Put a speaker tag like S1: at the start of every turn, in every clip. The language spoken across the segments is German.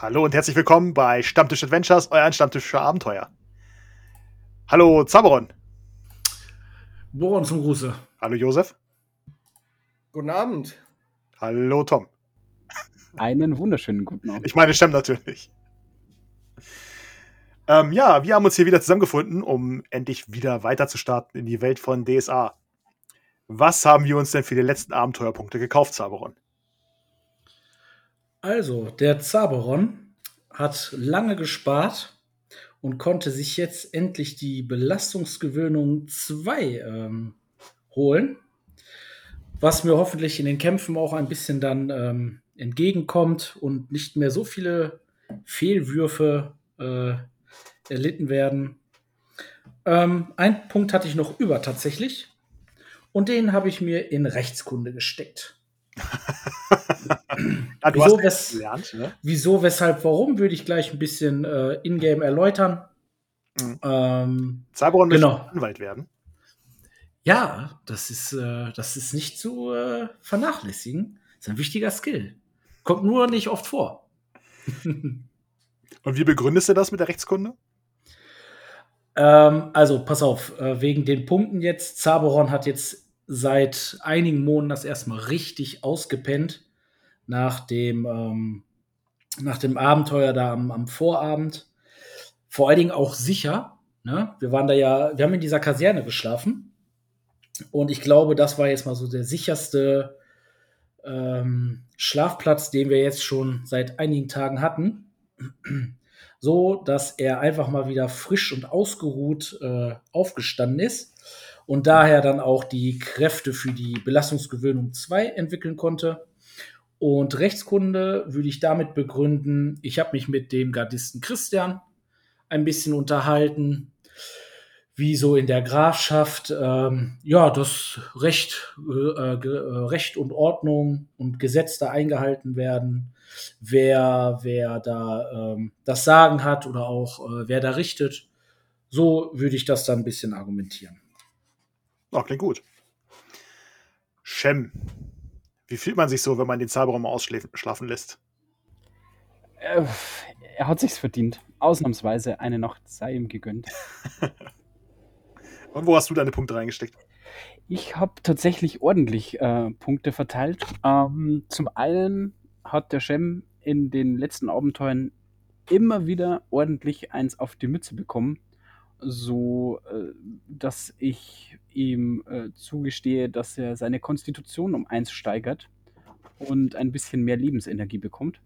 S1: Hallo und herzlich willkommen bei Stammtisch Adventures, euer Stammtisch für Abenteuer. Hallo Zaberon.
S2: Boron zum Gruße.
S1: Hallo Josef.
S3: Guten Abend.
S1: Hallo Tom.
S4: Einen wunderschönen guten Abend.
S1: Ich meine Stem natürlich. Ähm, ja, wir haben uns hier wieder zusammengefunden, um endlich wieder weiter zu starten in die Welt von DSA. Was haben wir uns denn für die letzten Abenteuerpunkte gekauft, Zaberon?
S2: Also, der Zaberon hat lange gespart und konnte sich jetzt endlich die Belastungsgewöhnung 2 ähm, holen. Was mir hoffentlich in den Kämpfen auch ein bisschen dann ähm, entgegenkommt und nicht mehr so viele Fehlwürfe äh, erlitten werden. Ähm, ein Punkt hatte ich noch über tatsächlich. Und den habe ich mir in Rechtskunde gesteckt.
S1: Du
S2: Wieso, wes
S1: gelernt, ne?
S2: wieso, weshalb, warum, würde ich gleich ein bisschen äh, in-game erläutern.
S1: Mhm.
S2: Ähm,
S1: Zaberon
S2: Genau.
S1: möchte Anwalt werden.
S2: ja, das ist, äh, das ist nicht zu äh, vernachlässigen. Das ist ein wichtiger Skill. Kommt nur nicht oft vor.
S1: Und wie begründest du das mit der Rechtskunde?
S2: Ähm, also, pass auf, äh, wegen den Punkten jetzt. Zaberon hat jetzt seit einigen Monaten das erstmal richtig ausgepennt nach dem, ähm, nach dem Abenteuer da am, am Vorabend. Vor allen Dingen auch sicher. Ne? Wir waren da ja, wir haben in dieser Kaserne geschlafen. Und ich glaube, das war jetzt mal so der sicherste ähm, Schlafplatz, den wir jetzt schon seit einigen Tagen hatten. so, dass er einfach mal wieder frisch und ausgeruht äh, aufgestanden ist und daher dann auch die Kräfte für die Belastungsgewöhnung 2 entwickeln konnte. Und Rechtskunde würde ich damit begründen, ich habe mich mit dem Gardisten Christian ein bisschen unterhalten, wie so in der Grafschaft ähm, ja das Recht, äh, ge- äh, Recht und Ordnung und Gesetz da eingehalten werden, wer, wer da ähm, das Sagen hat oder auch äh, wer da richtet. So würde ich das dann ein bisschen argumentieren.
S1: Klingt gut. Shem. Wie fühlt man sich so, wenn man den mal ausschlafen lässt?
S4: Äh, er hat sich's verdient. Ausnahmsweise eine Nacht sei ihm gegönnt.
S1: Und wo hast du deine Punkte reingesteckt?
S4: Ich habe tatsächlich ordentlich äh, Punkte verteilt. Ähm, zum einen hat der Shem in den letzten Abenteuern immer wieder ordentlich eins auf die Mütze bekommen, so äh, dass ich ihm äh, zugestehe, dass er seine Konstitution um eins steigert und ein bisschen mehr Lebensenergie bekommt.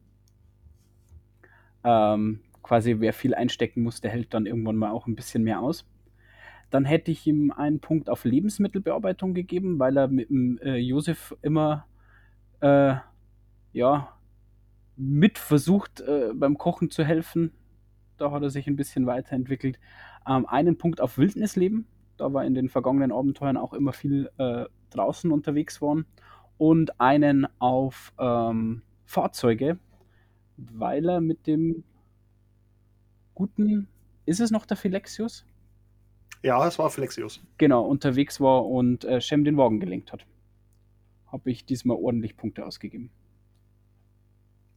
S4: Ähm, quasi wer viel einstecken muss, der hält dann irgendwann mal auch ein bisschen mehr aus. Dann hätte ich ihm einen Punkt auf Lebensmittelbearbeitung gegeben, weil er mit dem äh, Josef immer äh, ja, mit versucht, äh, beim Kochen zu helfen. Da hat er sich ein bisschen weiterentwickelt. Ähm, einen Punkt auf Wildnisleben. Da war in den vergangenen Abenteuern auch immer viel äh, draußen unterwegs worden. Und einen auf ähm, Fahrzeuge, weil er mit dem guten, ist es noch der Philexius?
S1: Ja, das war Flexius.
S4: genau, unterwegs war und äh, Shem den Wagen gelenkt hat. Habe ich diesmal ordentlich Punkte ausgegeben.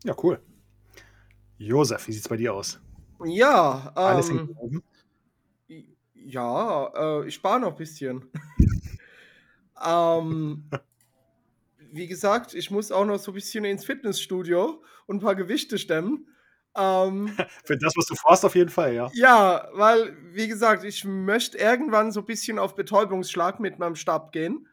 S1: Ja, cool. Josef, wie sieht's bei dir aus?
S3: Ja,
S1: Alles
S3: ähm,
S1: hängt oben.
S3: Ja, äh, ich spare noch ein bisschen. ähm, wie gesagt, ich muss auch noch so ein bisschen ins Fitnessstudio und ein paar Gewichte stemmen. Ähm,
S1: Für das, was du vorhast, auf jeden Fall, ja.
S3: ja, weil, wie gesagt, ich möchte irgendwann so ein bisschen auf Betäubungsschlag mit meinem Stab gehen.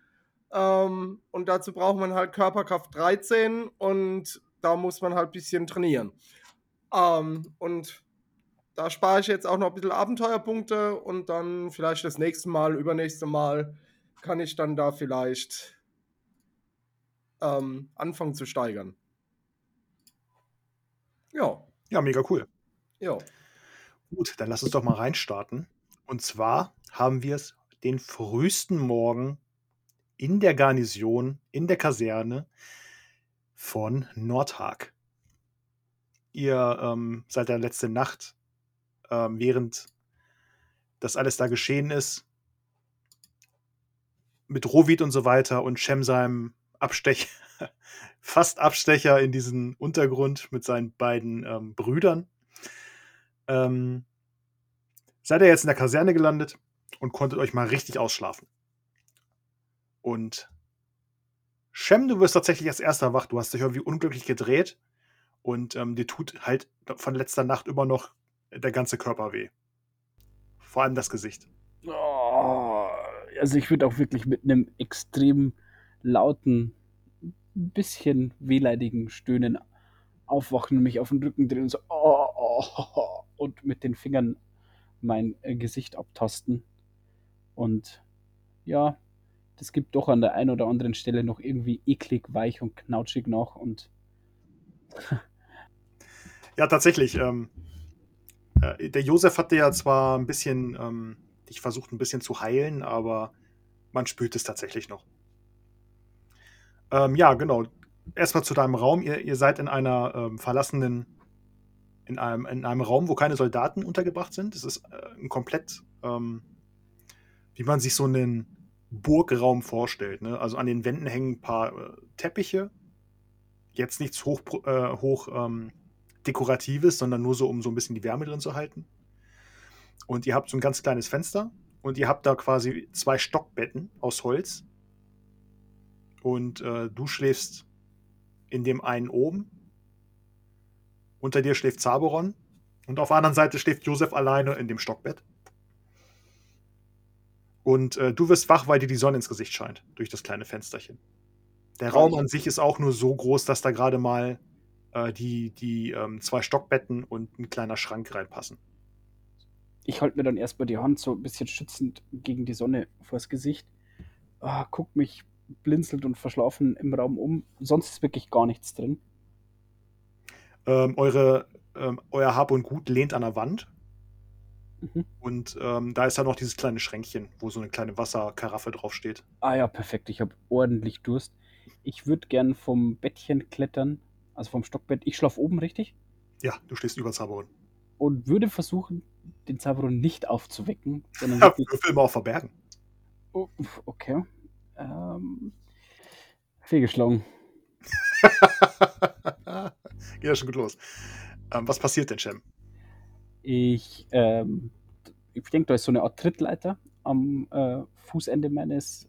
S3: Ähm, und dazu braucht man halt Körperkraft 13 und da muss man halt ein bisschen trainieren. Ähm, und da spare ich jetzt auch noch ein bisschen Abenteuerpunkte und dann vielleicht das nächste Mal, übernächste Mal kann ich dann da vielleicht ähm, anfangen zu steigern. Ja,
S1: Ja, mega cool.
S3: ja.
S1: Gut, dann lass uns doch mal reinstarten. Und zwar haben wir es den frühesten Morgen in der Garnison, in der Kaserne von Nordhag. Ihr ähm, seid ja letzte Nacht, ähm, während das alles da geschehen ist, mit Rovid und so weiter und Shem seinem Abstech fast Abstecher in diesen Untergrund mit seinen beiden ähm, Brüdern. Ähm, seid ihr jetzt in der Kaserne gelandet und konntet euch mal richtig ausschlafen. Und Shem, du wirst tatsächlich als erster wach. Du hast dich irgendwie unglücklich gedreht und ähm, dir tut halt von letzter Nacht immer noch der ganze Körper weh. Vor allem das Gesicht.
S4: Oh, also ich würde auch wirklich mit einem extrem lauten, bisschen wehleidigen Stöhnen aufwachen und mich auf den Rücken drehen und so oh, oh, oh, und mit den Fingern mein äh, Gesicht abtasten. Und ja, das gibt doch an der einen oder anderen Stelle noch irgendwie eklig, weich und knautschig noch und
S1: Ja, tatsächlich. Ähm, äh, der Josef hatte ja zwar ein bisschen ähm, dich versucht, ein bisschen zu heilen, aber man spürt es tatsächlich noch. Ähm, ja, genau. Erstmal zu deinem Raum. Ihr, ihr seid in einer ähm, verlassenen, in einem, in einem Raum, wo keine Soldaten untergebracht sind. Es ist äh, ein komplett, ähm, wie man sich so einen Burgraum vorstellt. Ne? Also an den Wänden hängen ein paar äh, Teppiche. Jetzt nichts hoch, äh, hoch ähm, dekoratives, sondern nur so, um so ein bisschen die Wärme drin zu halten. Und ihr habt so ein ganz kleines Fenster und ihr habt da quasi zwei Stockbetten aus Holz. Und äh, du schläfst in dem einen oben. Unter dir schläft Zaboron. Und auf der anderen Seite schläft Josef alleine in dem Stockbett. Und äh, du wirst wach, weil dir die Sonne ins Gesicht scheint, durch das kleine Fensterchen. Der Raum an sich ist auch nur so groß, dass da gerade mal äh, die, die ähm, zwei Stockbetten und ein kleiner Schrank reinpassen.
S4: Ich halte mir dann erstmal die Hand so ein bisschen schützend gegen die Sonne vors Gesicht. Ah, guck mich blinzelt und verschlafen im Raum um. Sonst ist wirklich gar nichts drin.
S1: Ähm, eure, ähm, euer Hab und Gut lehnt an der Wand. Mhm. Und ähm, da ist dann noch dieses kleine Schränkchen, wo so eine kleine Wasserkaraffe draufsteht.
S4: Ah ja, perfekt. Ich habe ordentlich Durst. Ich würde gern vom Bettchen klettern, also vom Stockbett. Ich schlafe oben, richtig?
S1: Ja, du stehst über Zaberon.
S4: Und würde versuchen, den Zaberon nicht aufzuwecken,
S1: sondern ja, würfel immer auf Verbergen.
S4: Oh, okay. Ähm, fehlgeschlagen.
S1: Geht ja schon gut los. Ähm, was passiert denn, Shem?
S4: Ich, ähm, ich denke, da ist so eine Art Trittleiter am äh, Fußende meines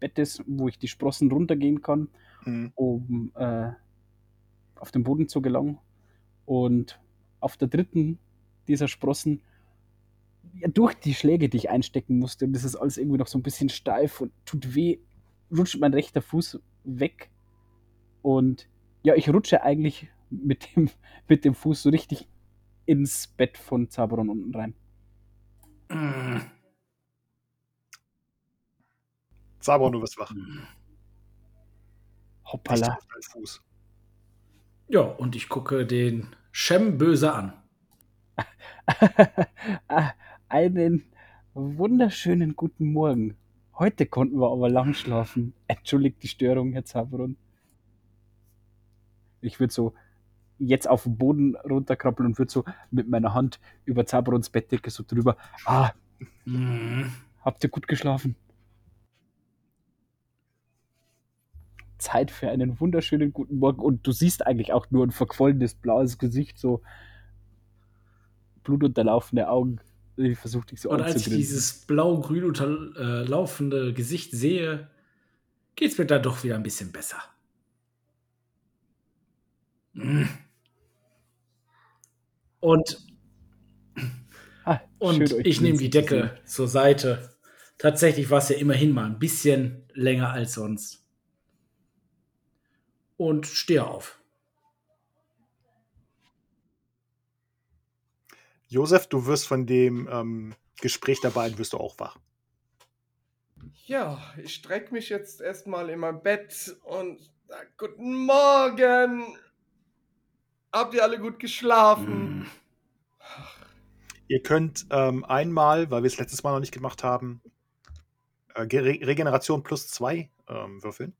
S4: Bettes, wo ich die Sprossen runtergehen kann, mhm. um äh, auf den Boden zu gelangen. Und auf der dritten dieser Sprossen, ja, durch die Schläge, die ich einstecken musste, und das ist alles irgendwie noch so ein bisschen steif und tut weh, rutscht mein rechter Fuß weg. Und ja, ich rutsche eigentlich mit dem, mit dem Fuß so richtig ins Bett von Zaberon unten rein. Mm.
S1: Zaberon, du wirst wach.
S4: Hoppala.
S2: Fuß. Ja, und ich gucke den Shem böse an.
S4: Einen wunderschönen guten Morgen. Heute konnten wir aber lang schlafen. Entschuldigt die Störung, Herr Zabrun. Ich würde so jetzt auf den Boden runterkrabbeln und würde so mit meiner Hand über Zabruns Bettdecke so drüber. Ah, mhm. habt ihr gut geschlafen? Zeit für einen wunderschönen guten Morgen und du siehst eigentlich auch nur ein verquollenes blaues Gesicht, so blutunterlaufende Augen. Ich versuche dich so
S2: Und als ich dieses blau-grün unterlaufende Gesicht sehe, geht es mir dann doch wieder ein bisschen besser. Hm. Und, ah, und ich nehme die Decke zur Seite. Tatsächlich war es ja immerhin mal ein bisschen länger als sonst und stehe auf.
S1: Josef, du wirst von dem ähm, Gespräch der beiden wirst du auch wach.
S3: Ja, ich strecke mich jetzt erstmal in mein Bett und sag, guten Morgen. Habt ihr alle gut geschlafen? Mm.
S1: Ihr könnt ähm, einmal, weil wir es letztes Mal noch nicht gemacht haben, äh, Regeneration plus zwei ähm, würfeln.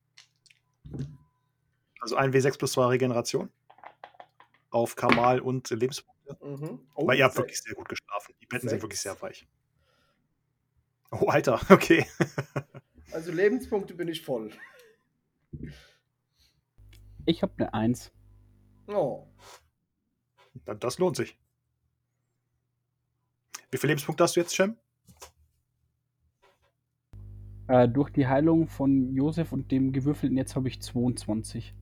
S1: Also ein W6 plus 2 Regeneration. Auf Kamal und Lebenspunkte. Mhm. Oh, Weil ihr habt wirklich sehr gut geschlafen. Die Betten 6. sind wirklich sehr weich. Oh, Alter, okay.
S3: also Lebenspunkte bin ich voll.
S4: Ich habe eine 1.
S3: Oh.
S1: Dann- Das lohnt sich. Wie viele Lebenspunkte hast du jetzt, Shem?
S4: Äh, durch die Heilung von Josef und dem gewürfelten jetzt habe ich 22.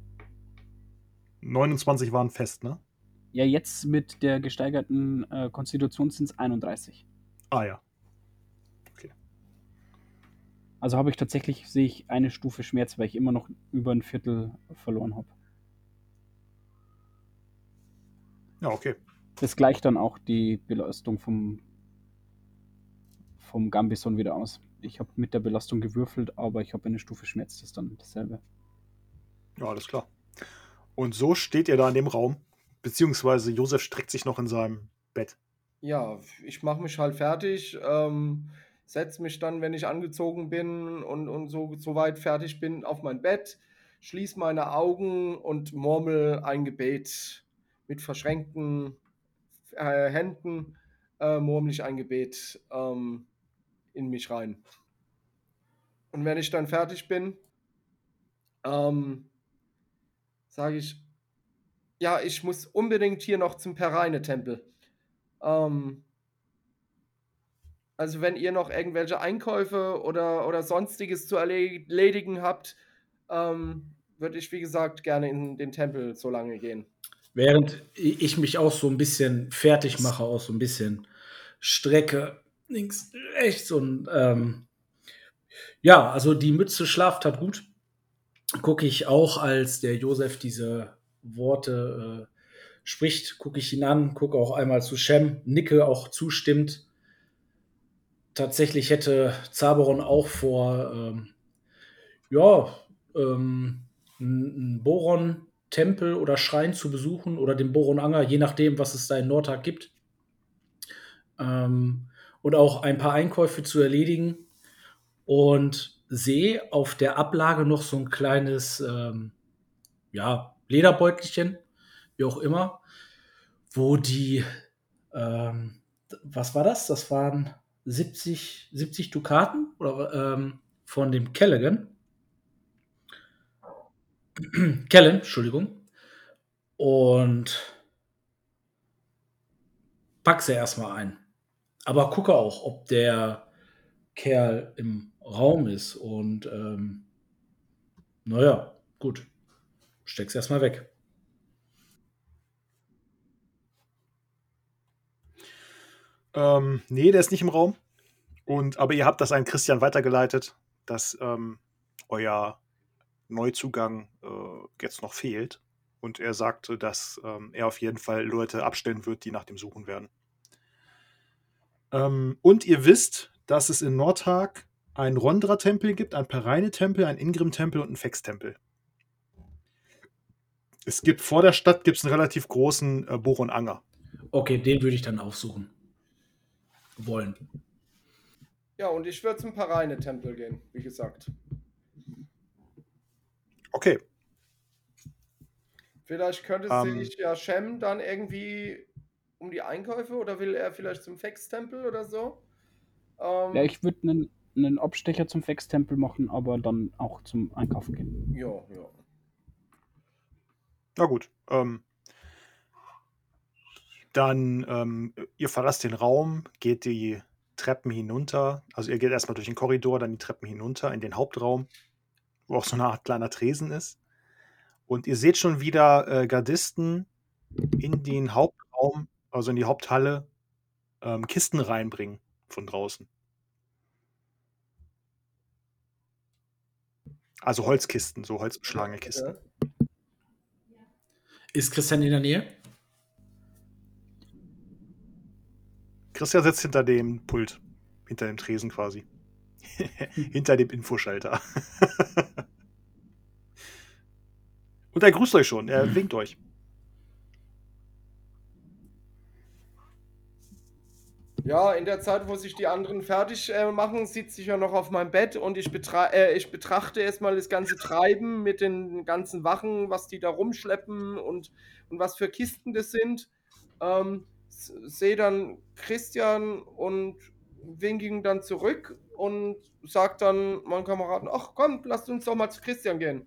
S1: 29 waren fest, ne?
S4: Ja, jetzt mit der gesteigerten äh, Konstitution sind es 31.
S1: Ah ja.
S4: Also habe ich tatsächlich, sehe ich eine Stufe Schmerz, weil ich immer noch über ein Viertel verloren habe.
S1: Ja, okay.
S4: Das gleicht dann auch die Belastung vom, vom Gambison wieder aus. Ich habe mit der Belastung gewürfelt, aber ich habe eine Stufe Schmerz, das ist dann dasselbe.
S1: Ja, alles klar. Und so steht ihr da in dem Raum, beziehungsweise Josef streckt sich noch in seinem Bett.
S3: Ja, ich mache mich halt fertig, ähm, setze mich dann, wenn ich angezogen bin und, und so, so weit fertig bin, auf mein Bett, schließe meine Augen und murmel ein Gebet mit verschränkten äh, Händen, äh, murmel ich ein Gebet ähm, in mich rein. Und wenn ich dann fertig bin, ähm, sage ich, ja, ich muss unbedingt hier noch zum Pereine-Tempel. Ähm, also wenn ihr noch irgendwelche Einkäufe oder, oder sonstiges zu erle- erledigen habt, ähm, würde ich, wie gesagt, gerne in den Tempel so lange gehen.
S2: Während ich mich auch so ein bisschen fertig mache, auch so ein bisschen strecke, links, rechts und ähm, ja, also die Mütze schlaft hat gut. Gucke ich auch, als der Josef diese Worte äh, spricht, gucke ich ihn an, gucke auch einmal zu Shem, nicke auch zustimmt. Tatsächlich hätte Zaberon auch vor, ähm, ja, ähm, einen Boron-Tempel oder Schrein zu besuchen oder den Boron-Anger, je nachdem, was es da in Nordtag gibt. Ähm, und auch ein paar Einkäufe zu erledigen. Und sehe auf der Ablage noch so ein kleines, ähm, ja, Lederbeutelchen, wie auch immer, wo die, ähm, was war das? Das waren 70, 70 Dukaten oder ähm, von dem Callaghan. Kellen, Entschuldigung. Und pack sie erstmal ein. Aber gucke auch, ob der Kerl im Raum ist. Und ähm, naja, gut. Steck's erstmal weg.
S1: Ähm, nee, der ist nicht im Raum. Und, aber ihr habt das an Christian weitergeleitet, dass ähm, euer Neuzugang äh, jetzt noch fehlt. Und er sagte, dass ähm, er auf jeden Fall Leute abstellen wird, die nach dem suchen werden. Ähm, und ihr wisst, dass es in Nordhag einen Rondra-Tempel gibt, einen Pereine-Tempel, einen Ingrim-Tempel und einen Fex-Tempel. Es gibt vor der Stadt gibt's einen relativ großen äh, Boron-Anger.
S2: Okay, den würde ich dann aufsuchen. Wollen.
S3: Ja, und ich würde zum Pereine-Tempel gehen, wie gesagt.
S1: Okay,
S3: Vielleicht könnte
S1: Ähm.
S3: sich ja Shem dann irgendwie um die Einkäufe oder will er vielleicht zum Fex-Tempel oder so? Ähm,
S4: Ja, ich würde einen, einen Abstecher zum Fex-Tempel machen, aber dann auch zum Einkaufen gehen.
S3: ja, ja.
S1: Na gut. Ähm, dann, ähm, ihr verlasst den Raum, geht die Treppen hinunter. Also ihr geht erstmal durch den Korridor, dann die Treppen hinunter in den Hauptraum, wo auch so eine Art kleiner Tresen ist. Und ihr seht schon wieder äh, Gardisten in den Hauptraum, also in die Haupthalle, ähm, Kisten reinbringen von draußen. Also Holzkisten, so holzbeschlagene Kisten.
S2: Ist Christian in der Nähe?
S1: Christian sitzt hinter dem Pult, hinter dem Tresen quasi. hinter dem Infoschalter. Und er grüßt euch schon, er winkt euch.
S3: Ja, in der Zeit, wo sich die anderen fertig äh, machen, sitze ich ja noch auf meinem Bett und ich, betra äh, ich betrachte erstmal das ganze Treiben mit den ganzen Wachen, was die da rumschleppen und, und was für Kisten das sind. Ähm, sehe dann Christian und winke ihn dann zurück und sage dann meinen Kameraden, ach komm, lasst uns doch mal zu Christian gehen.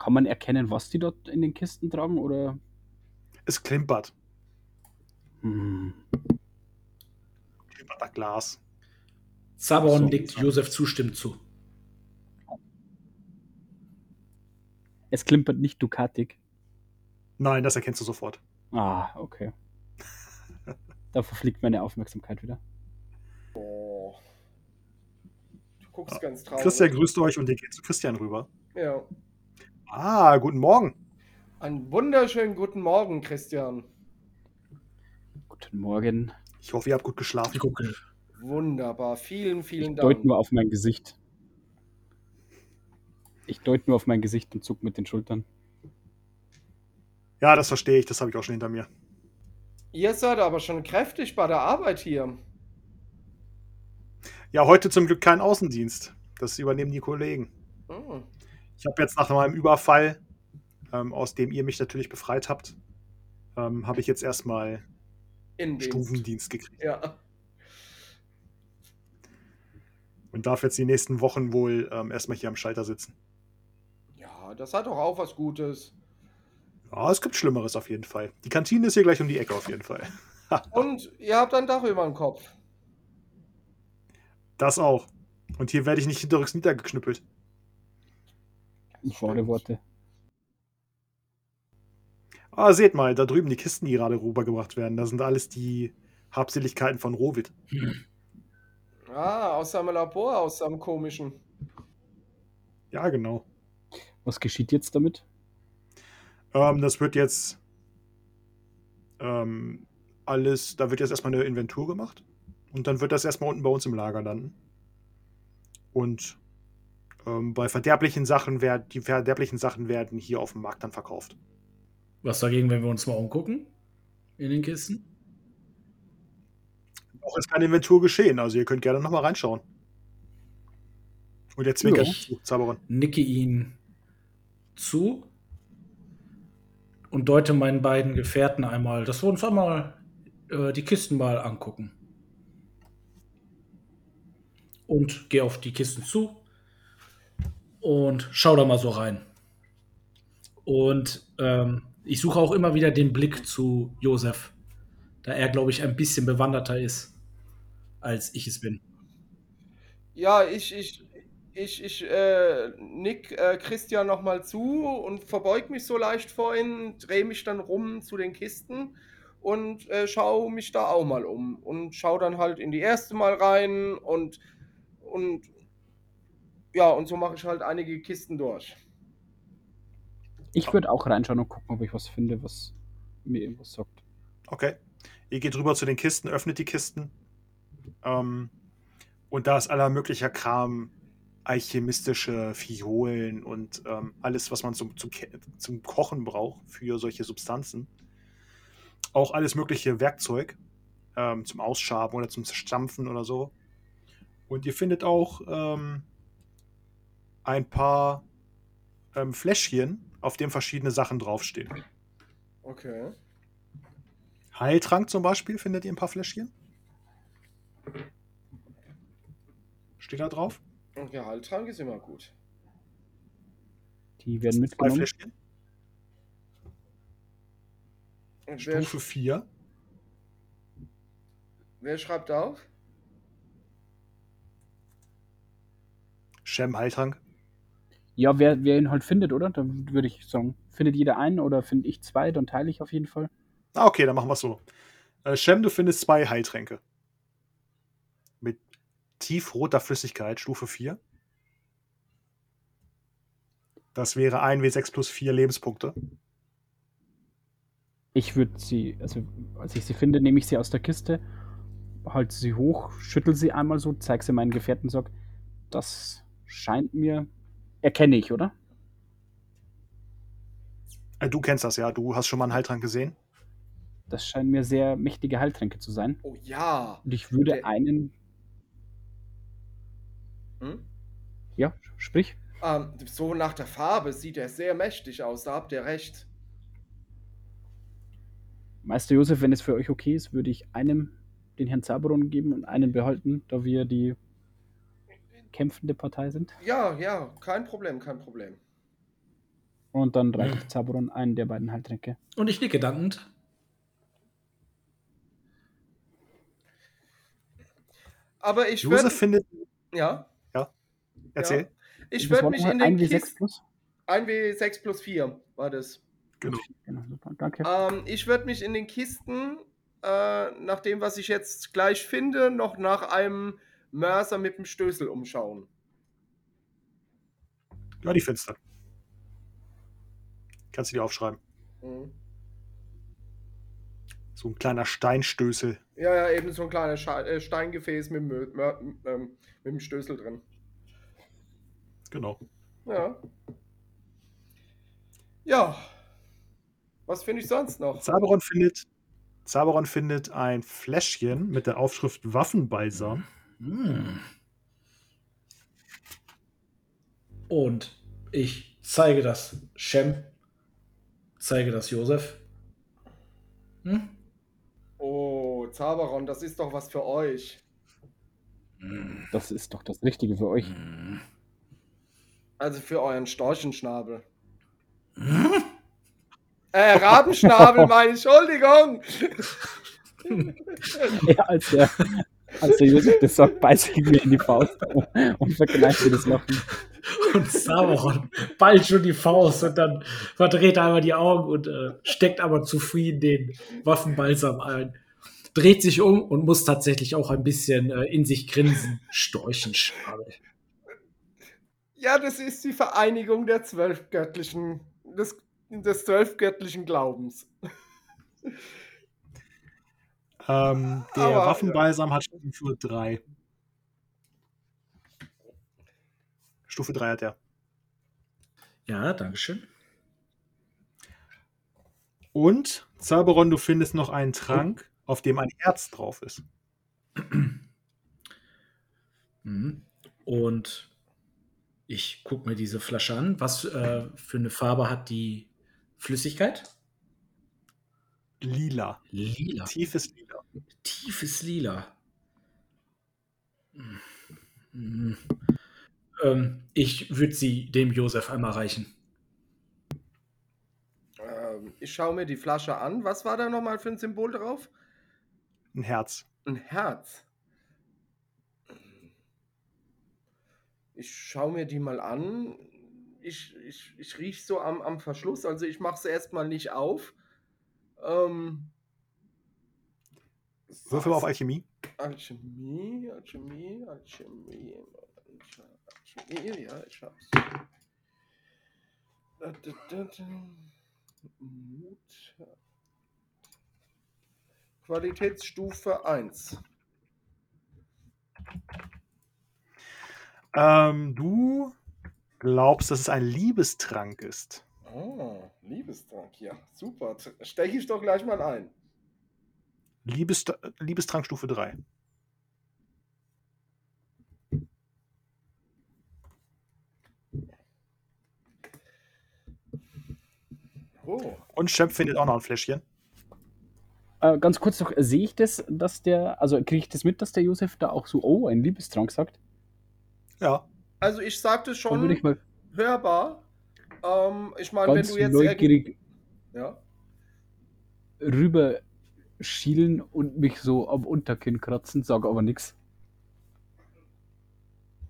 S4: Kann man erkennen, was die dort in den Kisten tragen? Oder?
S1: Es klimpert.
S4: Hm.
S1: Glas.
S2: Zaberon
S4: So.
S2: nickt Josef zustimmend zu.
S4: Es klimpert nicht dukatig.
S1: Nein, das erkennst du sofort.
S4: Ah, okay. da verfliegt meine Aufmerksamkeit wieder.
S3: Boah. Du guckst ganz traurig.
S1: Christian grüßt euch und ihr geht zu Christian rüber.
S3: Ja.
S1: Ah, guten Morgen.
S3: Einen wunderschönen guten Morgen, Christian.
S4: Guten Morgen.
S1: Ich hoffe, ihr habt gut geschlafen.
S2: Ich gucke.
S3: Wunderbar. Vielen, vielen
S4: Ich
S3: Dank.
S4: deute nur auf mein Gesicht. Ich deute nur auf mein Gesicht und zuck mit den Schultern.
S1: Ja, das verstehe ich. Das habe ich auch schon hinter mir.
S3: Ihr seid aber schon kräftig bei der Arbeit hier.
S1: Ja, heute zum Glück kein Außendienst. Das übernehmen die Kollegen.
S3: Hm.
S1: Ich habe jetzt nach meinem Überfall, ähm, aus dem ihr mich natürlich befreit habt, ähm, habe ich jetzt erstmal
S3: Innendienst.
S1: Stufendienst gekriegt.
S3: Ja.
S1: Und darf jetzt die nächsten Wochen wohl ähm, erstmal hier am Schalter sitzen.
S3: Ja, das hat doch auch was Gutes.
S1: Ja, es gibt Schlimmeres auf jeden Fall. Die Kantine ist hier gleich um die Ecke auf jeden Fall.
S3: Und ihr habt ein Dach über dem Kopf.
S1: Das auch. Und hier werde ich nicht hinterrücks niedergeknüppelt.
S4: Schade Worte.
S1: Ah, seht mal, da drüben die Kisten, die gerade rübergebracht werden. Da sind alles die Habseligkeiten von Rohwit.
S3: Ah, aus seinem Labor, aus seinem komischen.
S1: Ja, genau.
S4: Was geschieht jetzt damit?
S1: Ähm, das wird jetzt ähm, alles, da wird jetzt erstmal eine Inventur gemacht. Und dann wird das erstmal unten bei uns im Lager landen. Und ähm, bei verderblichen Sachen werden, die verderblichen Sachen werden hier auf dem Markt dann verkauft.
S2: Was dagegen, wenn wir uns mal umgucken? In den Kisten?
S1: Auch ist keine Inventur geschehen, also ihr könnt gerne nochmal reinschauen. Und jetzt zwinkert zu, Zaberon.
S2: Nicke ihn zu und deute meinen beiden Gefährten einmal, dass wir uns einmal äh, die Kisten mal angucken. Und gehe auf die Kisten zu und schau da mal so rein. Und ähm, ich suche auch immer wieder den Blick zu Josef, da er, glaube ich, ein bisschen bewanderter ist, als ich es bin.
S3: Ja, ich, ich, ich, ich äh, nick äh, Christian nochmal zu und verbeug mich so leicht vor ihn, drehe mich dann rum zu den Kisten und äh, schaue mich da auch mal um. Und schau dann halt in die erste mal rein und, und ja, und so mache ich halt einige Kisten durch.
S4: Ich würde auch reinschauen und gucken, ob ich was finde, was mir irgendwas sagt.
S1: Okay. Ihr geht rüber zu den Kisten, öffnet die Kisten. Ähm, und da ist aller möglicher Kram, alchemistische Fiolen und ähm, alles, was man zum, zum, zum Kochen braucht für solche Substanzen. Auch alles mögliche Werkzeug ähm, zum Ausschaben oder zum Zerstampfen oder so. Und ihr findet auch ähm, ein paar ähm, Fläschchen, auf denen verschiedene Sachen draufstehen.
S3: Okay.
S1: Heiltrank zum Beispiel findet ihr ein paar Fläschchen. Steht da drauf?
S3: Und Gehaltrank ist immer gut.
S4: Die werden
S1: Zwei
S4: mitgenommen.
S1: Fläschchen.
S3: Und wer,
S1: Stufe 4.
S3: wer schreibt auf?
S1: Shem Heiltrank.
S4: Ja, wer, wer ihn halt findet, oder? Dann würde ich sagen, findet jeder einen oder finde ich zwei, dann teile ich auf jeden Fall.
S1: Ah, okay, dann machen wir es so. Äh, Shem, du findest zwei Heiltränke. Mit tiefroter Flüssigkeit, Stufe 4. Das wäre 1W6 plus 4 Lebenspunkte.
S4: Ich würde sie, also als ich sie finde, nehme ich sie aus der Kiste, halte sie hoch, schüttel sie einmal so, zeige sie meinen Gefährten und sage, das scheint mir, erkenne ich, oder?
S1: Äh, du kennst das ja, du hast schon mal einen Heiltrank gesehen.
S4: Das scheinen mir sehr mächtige Heiltränke zu sein.
S3: Oh ja.
S4: Und ich würde
S3: Der-
S4: einen,
S3: Hm?
S4: ja, sprich,
S3: Ähm, so nach der Farbe sieht er sehr mächtig aus, da habt ihr recht.
S4: Meister Josef, wenn es für euch okay ist, würde ich einem den Herrn Zaberon geben und einen behalten, da wir die kämpfende Partei sind.
S3: Ja, ja, kein Problem, kein Problem.
S4: Und dann reicht ich Zaberon einen der beiden Heiltränke.
S2: Und ich nicke dankend.
S3: Aber ich
S1: Josef
S3: würde.
S1: findet.
S3: Ja.
S1: Erzähl.
S3: Ich
S4: Was
S3: würde mich in den
S4: 1 W6
S3: Kisten.
S4: plus?
S3: 1W6 plus 4 war das.
S1: Genau.
S4: Genau, super. Danke.
S3: Ähm, ich würde mich in den Kisten, äh, nach dem, was ich jetzt gleich finde, noch nach einem Mörser mit dem Stößel umschauen.
S1: Ja, die du. Kannst du dir aufschreiben.
S3: Mhm.
S1: So ein kleiner Steinstößel.
S3: Ja, ja, eben so ein kleines Sche äh, Steingefäß mit, Mör ähm, mit dem Stößel drin.
S1: Genau.
S3: Ja. Ja. Was finde ich sonst noch?
S1: Zaberon findet, Zaberon findet ein Fläschchen mit der Aufschrift Waffenbalsam.
S2: Hm. Und ich zeige das Shem, zeige das Josef. Hm?
S3: Oh, Zaberon, das ist doch was für euch.
S2: Hm.
S4: Das ist doch das Richtige für euch.
S2: Hm.
S3: Also für euren Storchenschnabel.
S2: Hm?
S3: Äh, Rabenschnabel, meine ich. Entschuldigung.
S4: Ja, als der, als der Josef das sagt, beißt mir in die Faust und verkneift mir das Lachen.
S2: Und Sauron ballt schon die Faust und dann verdreht er einmal die Augen und äh, steckt aber zufrieden den Waffenbalsam ein. Dreht sich um und muss tatsächlich auch ein bisschen äh, in sich grinsen. Storchenschnabel.
S3: Ja, das ist die Vereinigung der zwölf göttlichen, des, des zwölf göttlichen Glaubens.
S1: Ähm, der
S3: Aber,
S1: Waffenbalsam hat Stufe 3. Stufe 3 hat er.
S2: Ja, Dankeschön.
S1: Und, Zaberon, du findest noch einen Trank, auf dem ein Herz drauf ist.
S2: Mhm. Und ich gucke mir diese Flasche an. Was äh, für eine Farbe hat die Flüssigkeit?
S1: Lila.
S2: Lila.
S1: Tiefes Lila.
S2: Tiefes Lila. Mhm. Ähm, ich würde sie dem Josef einmal reichen.
S3: Ähm, ich schaue mir die Flasche an. Was war da nochmal für ein Symbol drauf?
S1: Ein Herz.
S3: Ein Herz. Ich schaue mir die mal an. Ich, ich, ich rieche so am, am Verschluss, also ich mache sie erstmal nicht auf. Ähm,
S1: Würfel mal auf Alchemie.
S3: Alchemie, Alchemie, Alchemie, Alchemie, ja, ich hab's. Mut. Qualitätsstufe 1.
S1: Ähm, du glaubst, dass es ein Liebestrank ist.
S3: Oh, Liebestrank, ja, super. Steche ich doch gleich mal ein.
S1: Liebest Liebestrank Stufe 3.
S3: Oh,
S1: Und Shep findet auch noch ein Fläschchen.
S4: Äh, ganz kurz noch, sehe ich das, dass der, also kriege ich das mit, dass der Josef da auch so, oh, ein Liebestrank sagt?
S1: Ja.
S3: also ich sagte schon
S4: mal
S3: hörbar. Ähm, ich meine, wenn du jetzt.
S4: neugierig
S3: Ja.
S4: rüber schielen und mich so am Unterkinn kratzen, sage aber nichts.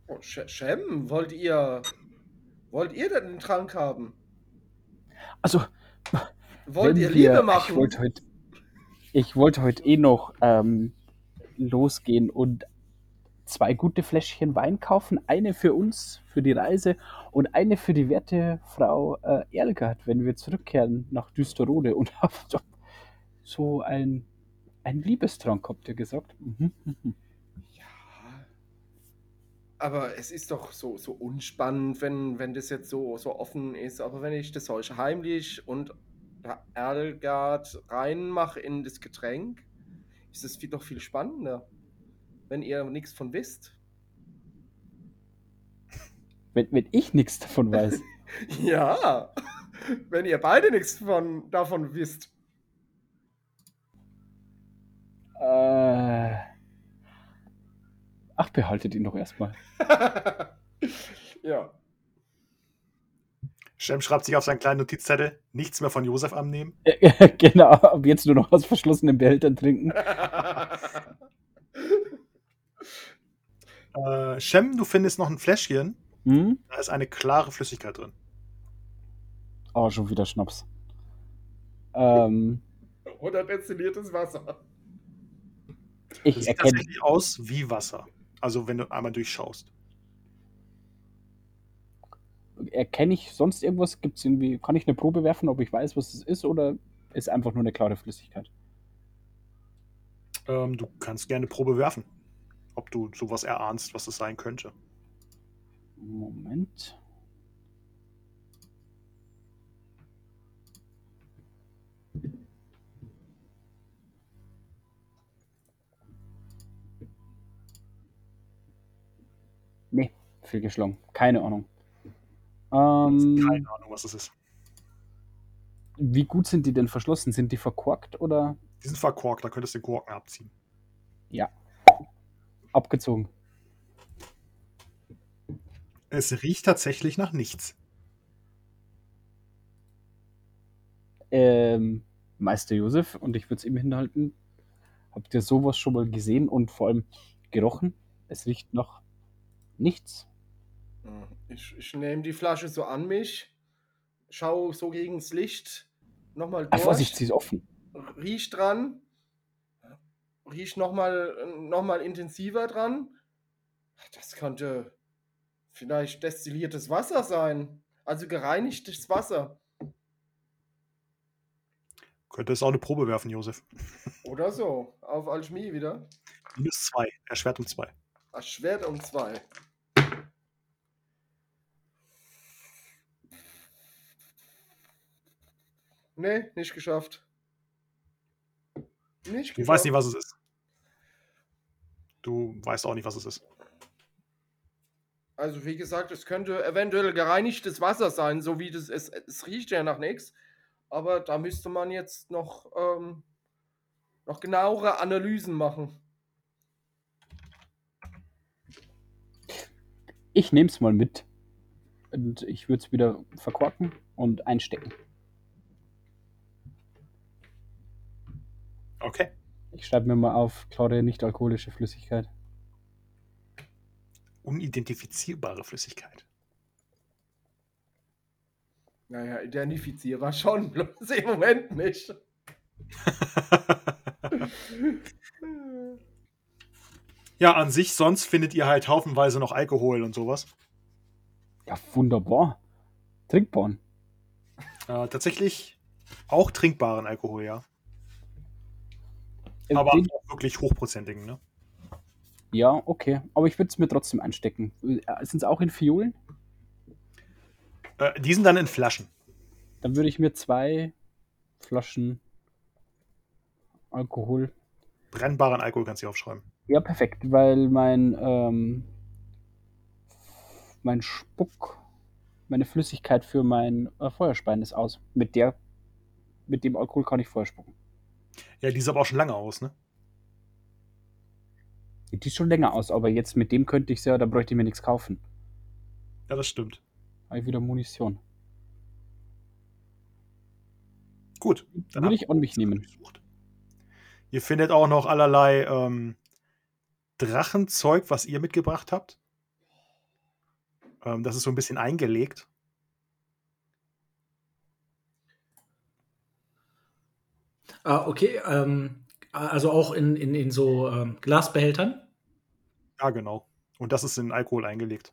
S3: Oh, Shem, wollt ihr. Wollt ihr denn einen Trank haben?
S4: Also,
S3: Wollt ihr
S4: wir-
S3: Liebe machen?
S4: Ich wollte heute, ich wollte heute eh noch ähm, losgehen und zwei gute Fläschchen Wein kaufen. Eine für uns, für die Reise und eine für die werte Frau äh, Erlgard, wenn wir zurückkehren nach Düsterode und so- ein, ein Liebestrank, habt ihr gesagt? Mhm.
S3: Ja. Aber es ist doch so, so unspannend, wenn, wenn das jetzt so, so offen ist. Aber wenn ich das euch heimlich und Erlgard reinmache in das Getränk, ist es doch viel spannender. Wenn ihr nichts von wisst.
S4: Wenn, wenn ich nichts davon weiß.
S3: Ja, wenn ihr beide nichts von, davon wisst.
S4: äh, ach, behaltet ihn doch erstmal.
S3: ja.
S1: Shem schreibt sich auf seinen kleinen Notizzettel, nichts mehr von Josef annehmen.
S4: genau, ab jetzt nur noch aus verschlossenen Behältern trinken.
S1: Äh, Shem, du findest noch ein Fläschchen.
S4: Hm?
S1: Da ist eine klare Flüssigkeit drin.
S4: Oh, schon wieder Schnaps. Ähm,
S3: Oder destilliertes Wasser.
S1: Das
S4: ich
S1: sieht
S4: erkenne.
S1: tatsächlich aus wie Wasser. Also wenn du einmal durchschaust.
S4: Erkenne ich sonst irgendwas? Gibt's irgendwie, kann ich eine Probe werfen, ob ich weiß, was es ist, oder ist einfach nur eine klare Flüssigkeit?
S1: Ähm, du kannst gerne Probe werfen. Ob du sowas erahnst, was es sein könnte.
S4: Moment. Nee, fehlgeschlagen. Keine Ahnung. Ähm,
S1: Keine Ahnung, was es ist.
S4: wie gut sind die denn verschlossen? Sind die verkorkt oder
S1: Die sind verkorkt, da könntest du den Korken abziehen.
S4: Abgezogen?
S1: Es riecht tatsächlich nach nichts.
S4: Ähm, Meister Josef, und ich würde es ihm hinhalten, habt ihr sowas schon mal gesehen und vor allem gerochen? Es riecht nach nichts.
S3: Ich, ich nehme die Flasche so an mich, schau so gegen das Licht, nochmal
S4: Ach,
S3: durch,
S4: Vorsicht, sie ist offen.
S3: riech dran, riech nochmal noch mal intensiver dran. Das könnte vielleicht destilliertes Wasser sein, also gereinigtes Wasser
S1: Könntest auch eine Probe werfen, Josef.
S3: oder so. Auf Alchemie wieder.
S1: Minus zwei. Erschwert um zwei.
S3: Ach, Schwert um zwei. Nee, nicht geschafft. Nicht
S1: Du weißt nicht, was es ist. Du weißt auch nicht, was es ist.
S3: Also wie gesagt, es könnte eventuell gereinigtes Wasser sein, so wie das es, es riecht ja nach nichts. Aber da müsste man jetzt noch, ähm, noch genauere Analysen machen.
S4: Ich nehme es mal mit. Und ich würde es wieder verkorken und einstecken.
S1: Okay.
S4: Ich schreibe mir mal auf, klare, nicht alkoholische Flüssigkeit.
S1: Unidentifizierbare Flüssigkeit.
S3: Naja, identifizierbar schon, bloß im Moment nicht.
S1: ja, an sich, sonst findet ihr halt haufenweise noch Alkohol und sowas.
S4: Ja, wunderbar. Trinkborn.
S1: Äh, tatsächlich auch trinkbaren Alkohol, ja. Aber wirklich hochprozentigen, ne?
S4: Ja, okay. Aber ich würde es mir trotzdem einstecken. Sind es auch in Fiolen?
S1: Äh, die sind dann in Flaschen.
S4: Dann würde ich mir zwei Flaschen Alkohol.
S1: Brennbaren Alkohol kannst du hier aufschreiben.
S4: Ja, perfekt, weil mein, ähm, mein Spuck, meine Flüssigkeit für mein äh, Feuerspein ist aus. Mit der, mit dem Alkohol kann ich Feuer spucken.
S1: Ja, die ist aber auch schon lange aus, ne?
S4: Die ist schon länger aus, aber jetzt mit dem könnte ich ja, da bräuchte ich mir nichts kaufen.
S1: Ja, das stimmt.
S4: Habe ich wieder Munition.
S1: Gut.
S4: Würde
S1: habt
S4: ich an mich nehmen.
S1: durchsucht. Ihr findet auch noch allerlei ähm, Drachenzeug, was ihr mitgebracht habt. Ähm, das ist so ein bisschen eingelegt.
S2: Ah, okay. Ähm, also auch in, in, in so ähm, Glasbehältern.
S1: Ja, genau. Und das ist in Alkohol eingelegt.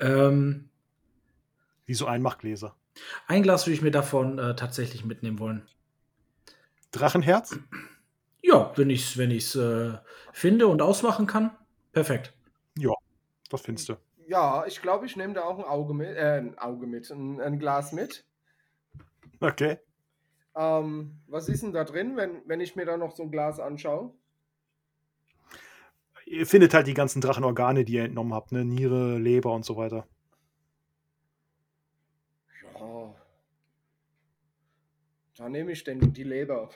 S2: Ähm,
S1: Wie so Einmachgläser.
S2: ein Glas würde ich mir davon äh, tatsächlich mitnehmen wollen.
S1: Drachenherz?
S2: Ja, wenn ich es wenn ich's, äh, finde und ausmachen kann, perfekt.
S1: Das findest du.
S3: Ja, ich glaube, ich nehme da auch ein Auge mit, äh, ein Auge mit, ein, ein Glas mit.
S1: Okay.
S3: Ähm, was ist denn da drin, wenn, wenn ich mir da noch so ein Glas anschaue?
S1: Ihr findet halt die ganzen Drachenorgane, die ihr entnommen habt, ne? Niere, Leber und so weiter.
S3: Ja. Da nehme ich denn die Leber.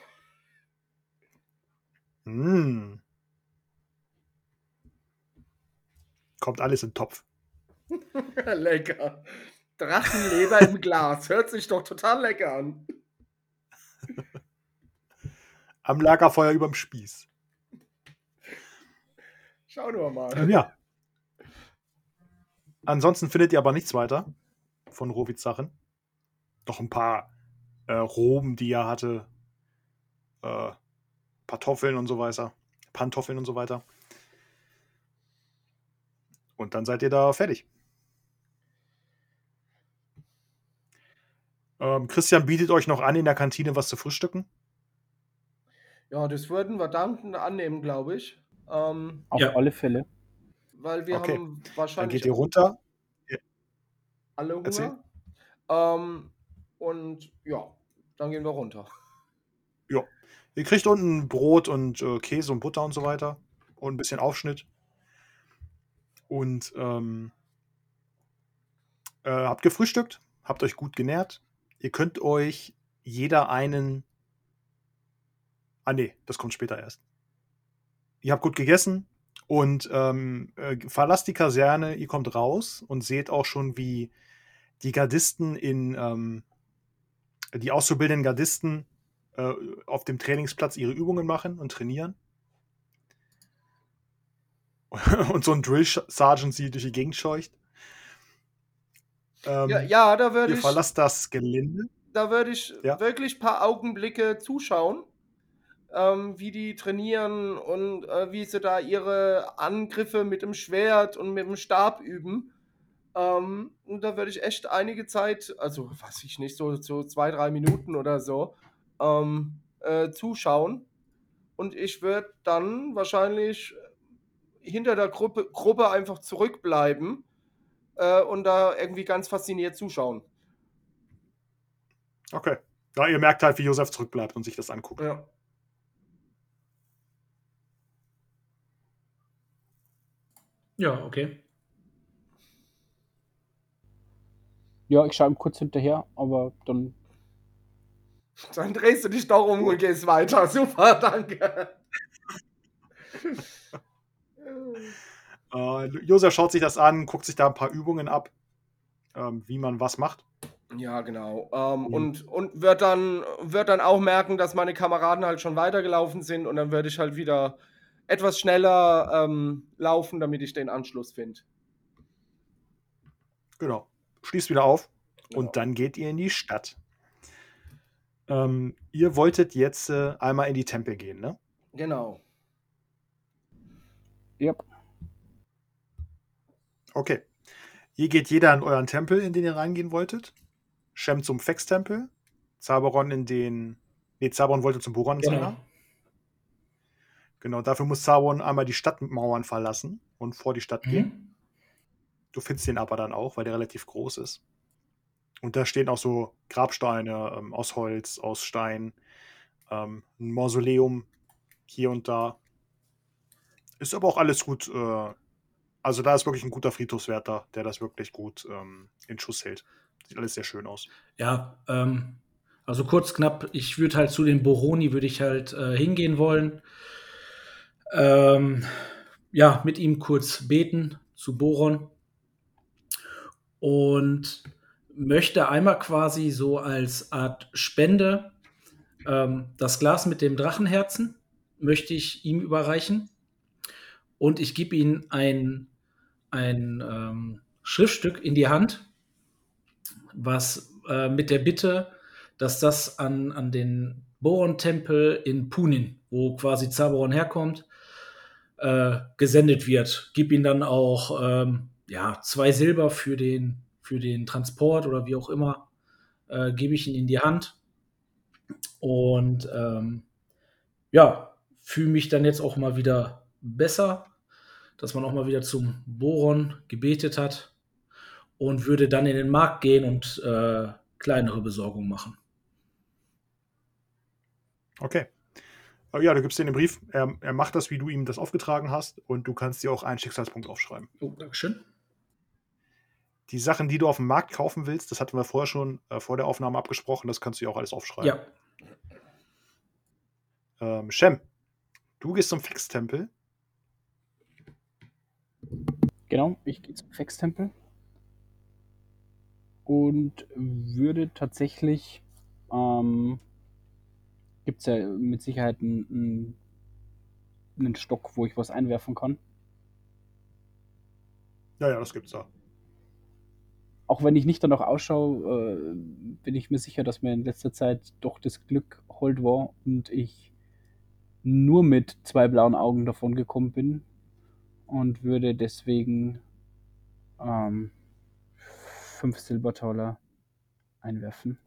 S1: Mm. Kommt alles den Topf.
S3: Lecker. Drachenleber im Glas. Hört sich doch total lecker an.
S1: Am Lagerfeuer überm Spieß.
S3: Schauen wir mal.
S1: Ähm, ja. Ansonsten findet ihr aber nichts weiter von Rovits Sachen. Noch ein paar äh, Roben, die er hatte. Äh, Kartoffeln und so weiter. Pantoffeln und so weiter. Und dann seid ihr da fertig. Ähm, Christian bietet euch noch an, in der Kantine was zu frühstücken.
S3: Ja, das würden wir dankend annehmen, glaube ich. Ähm,
S4: Auf
S2: Ja.
S4: alle Fälle.
S3: weil wir
S1: Okay.
S3: haben
S1: Dann
S3: wahrscheinlich
S1: geht ihr runter.
S3: alle Hunger.
S1: Erzähl.
S3: Ähm, und ja, dann gehen wir runter.
S1: Ihr kriegt unten Brot und äh, Käse und Butter und so weiter. Und ein bisschen Aufschnitt. Und ähm, äh, habt gefrühstückt, habt euch gut genährt. Ihr könnt euch jeder einen. Ah, nee, das kommt später erst. Ihr habt gut gegessen und ähm, äh, verlasst die Kaserne. Ihr kommt raus und seht auch schon, wie die Gardisten in. Ähm, die auszubildenden Gardisten äh, auf dem Trainingsplatz ihre Übungen machen und trainieren. und so ein Drill Sergeant sie durch die Gegend scheucht. Ähm,
S3: Ja, ja da würde
S1: ihr
S3: ich,
S1: verlasst das Gelände.
S3: da würde ich
S1: Ja.
S3: wirklich ein paar Augenblicke zuschauen, ähm, wie die trainieren und äh, wie sie da ihre Angriffe mit dem Schwert und mit dem Stab üben. Ähm, und da würde ich echt einige Zeit, also weiß ich nicht, so, so zwei, drei Minuten oder so, ähm, äh, zuschauen. Und ich würde dann wahrscheinlich hinter der Gruppe, Gruppe einfach zurückbleiben äh, und da irgendwie ganz fasziniert zuschauen.
S1: Okay. Ja, ihr merkt halt, wie Josef zurückbleibt und sich das anguckt.
S3: Ja.
S2: Ja, okay.
S4: Ja, ich schaue ihm kurz hinterher, aber dann.
S3: Dann drehst du dich doch um und gehst weiter. Super, danke.
S1: Äh, Josef schaut sich das an, guckt sich da ein paar Übungen ab, ähm, wie man was macht.
S3: Ja, genau. Ähm,
S1: Mhm.
S3: und und wird, dann, wird dann auch merken, dass meine Kameraden halt schon weitergelaufen sind und dann würde ich halt wieder etwas schneller ähm, laufen, damit ich den Anschluss finde.
S1: Genau. Schließt wieder auf
S3: Genau.
S1: und dann geht ihr in die Stadt. Ähm, ihr wolltet jetzt äh, einmal in die Tempel gehen, ne?
S3: Genau.
S4: Ja,
S1: Okay. Ihr geht jeder in euren Tempel, in den ihr reingehen wolltet. Shem zum Fex-Tempel. Zaberon in den. Nee, Zaberon wollte zum Boron
S2: Genau.
S1: Genau, dafür muss Zaberon einmal die Stadtmauern verlassen und vor die Stadt gehen.
S2: Mhm.
S1: Du findest den aber dann auch, weil der relativ groß ist. Und da stehen auch so Grabsteine ähm, aus Holz, aus Stein, ähm, ein Mausoleum hier und da. Ist aber auch alles gut. Äh, also da ist wirklich ein guter Friedhofswärter, der das wirklich gut ähm, in Schuss hält. Sieht alles sehr schön aus.
S2: Ja, ähm, also kurz knapp, ich würde halt zu den Boroni, würde ich halt äh, hingehen wollen. Ähm, ja, mit ihm kurz beten zu Boron. Und möchte einmal quasi so als Art Spende ähm, das Glas mit dem Drachenherzen möchte ich ihm überreichen. Und ich gebe ihm ein, ein ähm, Schriftstück in die Hand, was äh, mit der Bitte, dass das an, an den Boron-Tempel in Punin, wo quasi Zaboron herkommt, äh, gesendet wird. Gib ihm dann auch ähm, ja, zwei Silber für den, für den Transport oder wie auch immer, äh, gebe ich ihn in die Hand. Und ähm, ja, fühle mich dann jetzt auch mal wieder besser, dass man auch mal wieder zum Boron gebetet hat und würde dann in den Markt gehen und äh, kleinere Besorgungen machen.
S1: Okay. Ja, du gibst dir den Brief. Er, er macht das, wie du ihm das aufgetragen hast. Und du kannst dir auch einen Schicksalspunkt aufschreiben.
S2: Oh, Dankeschön.
S1: Die Sachen, die du auf dem Markt kaufen willst, das hatten wir vorher schon äh, vor der Aufnahme abgesprochen. Das kannst du dir auch alles aufschreiben.
S2: Ja,
S1: Ähm, Shem, du gehst zum Fix-Tempel.
S4: genau. Ich gehe zum Fex-Tempel. und würde tatsächlich, ähm, gibt es ja mit Sicherheit einen, einen Stock, wo ich was einwerfen kann.
S1: Ja, ja, das gibt's da.
S4: Auch wenn ich nicht danach ausschaue, äh, bin ich mir sicher, dass mir in letzter Zeit doch das Glück hold war und ich nur mit zwei blauen Augen davon gekommen bin und würde deswegen ähm, fünf Silbertaler einwerfen.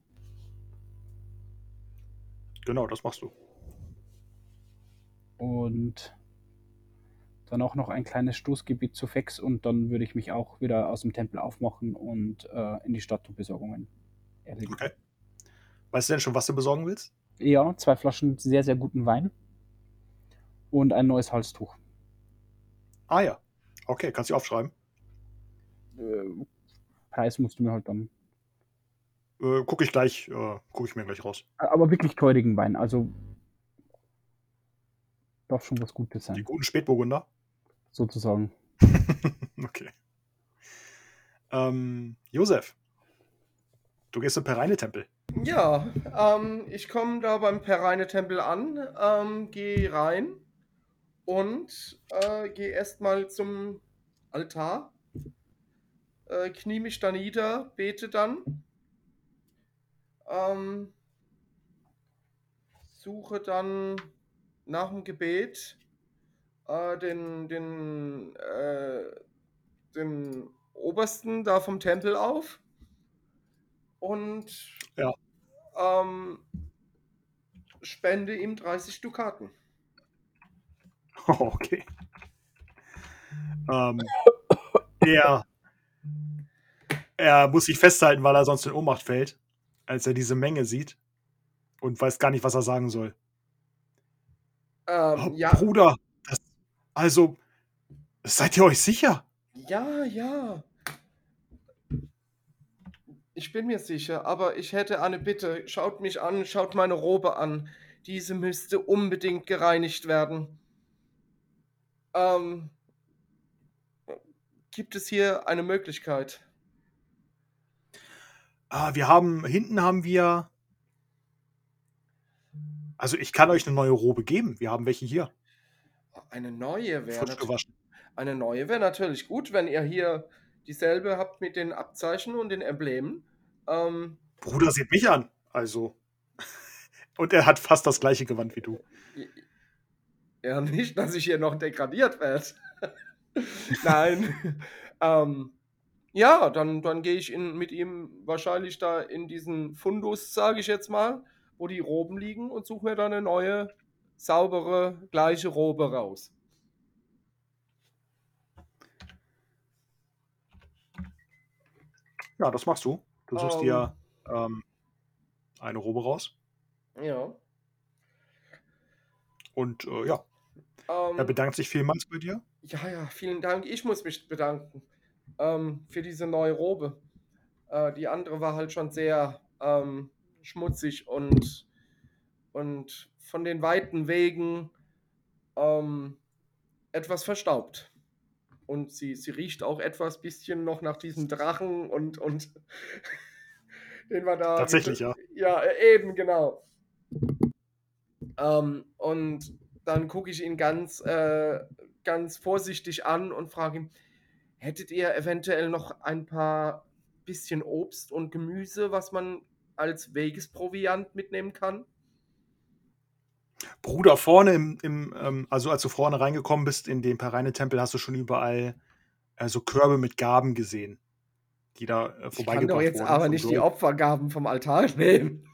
S1: Genau, das machst du.
S4: Und dann auch noch ein kleines Stoßgebiet zu Fex und dann würde ich mich auch wieder aus dem Tempel aufmachen und äh, in die Stadt um Besorgungen erledigen.
S1: Okay. Weißt du denn schon, was du besorgen willst?
S4: Ja, zwei Flaschen sehr, sehr guten Wein und ein neues Halstuch.
S1: Ah ja. Okay, kannst du aufschreiben.
S4: Äh, Preis musst du mir halt dann.
S1: Äh, gucke ich gleich, äh, gucke ich mir gleich raus.
S4: Aber wirklich teurigen Wein, also darf schon was Gutes
S1: Die
S4: sein,
S1: guten Spätburgunder.
S4: sozusagen.
S1: okay. Ähm, Josef, du gehst zum Pereine-Tempel.
S3: Ja, ähm, ich komme da beim Pereine-Tempel an, ähm, gehe rein und äh, gehe erstmal zum Altar, äh, knie mich da nieder, bete dann, ähm, suche dann nach dem Gebet äh, den, den, äh, den Obersten da vom Tempel auf und
S1: Ja.
S3: ähm, spende ihm 30 Dukaten.
S1: okay. Ähm, er, er muss sich festhalten, weil er sonst in Ohnmacht fällt, als er diese Menge sieht und weiß gar nicht, was er sagen soll.
S3: Ähm,
S1: Oh,
S3: ja,
S1: Bruder, das, also, seid ihr euch sicher?
S3: ja, ja. Ich bin mir sicher, aber ich hätte eine Bitte. Schaut mich an, schaut meine Robe an. Diese müsste unbedingt gereinigt werden. Ähm, gibt es hier eine Möglichkeit?
S1: Ah, wir haben, hinten haben wir, also ich kann euch eine neue Robe geben. Wir haben welche hier,
S3: Eine neue wäre
S1: frisch
S3: nat
S1: gewaschen.
S3: eine neue wäre natürlich gut, wenn ihr hier dieselbe habt mit den Abzeichen und den Emblemen. Ähm,
S1: Bruder, seht mich an. Also. Und er hat fast das gleiche Gewand wie du.
S3: Ja, nicht, dass ich hier noch degradiert werde. Nein. ähm, ja, dann, dann gehe ich in, mit ihm wahrscheinlich da in diesen Fundus, sage ich jetzt mal, wo die Roben liegen und suche mir dann eine neue, saubere, gleiche Robe raus.
S1: Ja, das machst du. Du suchst
S3: Ähm.
S1: dir ähm, eine Robe raus.
S3: Ja.
S1: Und äh, ja,
S3: Ähm,
S1: er bedankt sich vielmals bei dir.
S3: Ja, ja, vielen Dank. Ich muss mich bedanken ähm, für diese neue Robe. Äh, die andere war halt schon sehr ähm, schmutzig und, und von den weiten Wegen ähm, etwas verstaubt. Und sie, sie riecht auch etwas bisschen noch nach diesem Drachen und, und den wir da.
S1: Tatsächlich, ja.
S3: Ja, äh, eben, genau. Ähm, und dann gucke ich ihn ganz, äh, ganz vorsichtig an und frage ihn, hättet ihr eventuell noch ein paar bisschen Obst und Gemüse, was man als Wegesproviant mitnehmen kann?
S1: Bruder, vorne im, im ähm, also als du vorne reingekommen bist in den Pereine-Tempel, hast du schon überall äh, so Körbe mit Gaben gesehen, die da äh,
S3: Ich kann
S1: vorbeigebracht
S3: doch jetzt
S1: wurden.
S3: aber nicht die. Opfergaben vom Altar nehmen.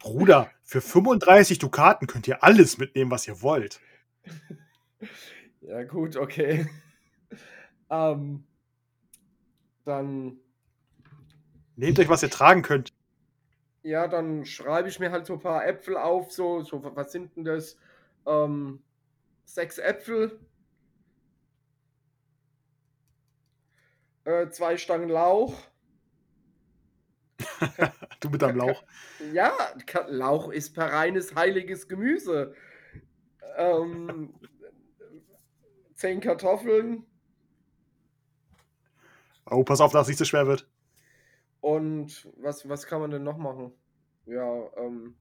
S1: Bruder, für 35 Dukaten könnt ihr alles mitnehmen, was ihr wollt.
S3: Ja, gut, okay. Ähm, dann,
S1: Nehmt euch, was ihr tragen könnt.
S3: ja, dann schreibe ich mir halt so ein paar Äpfel auf. So, so was sind denn das? Ähm, sechs Äpfel. Äh, zwei Stangen Lauch.
S1: Du mit deinem Lauch.
S3: Ja, Lauch ist per reines heiliges Gemüse. Ähm, zehn Kartoffeln
S1: Oh, pass auf, dass es nicht so schwer wird.
S3: Und was, was kann man denn noch machen? Ja, ähm,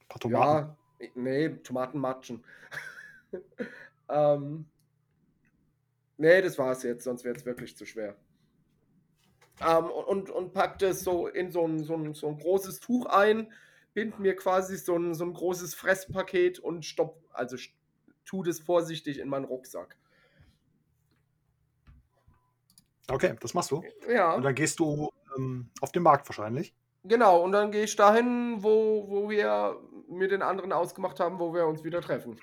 S1: Ein paar Tomaten.
S3: ja, nee, Tomaten matschen. ähm, nee, das war's jetzt, sonst wäre es wirklich zu schwer. Ähm, und, und packt es so in so ein, so, ein, so ein großes Tuch ein, bind mir quasi so ein, so ein großes Fresspaket und stopp, also tu das vorsichtig in meinen Rucksack.
S1: Okay, das machst du.
S3: Ja.
S1: Und dann gehst du ähm, auf den Markt wahrscheinlich.
S3: Genau, und dann gehe ich dahin, wo, wo wir mit den anderen ausgemacht haben, wo wir uns wieder treffen.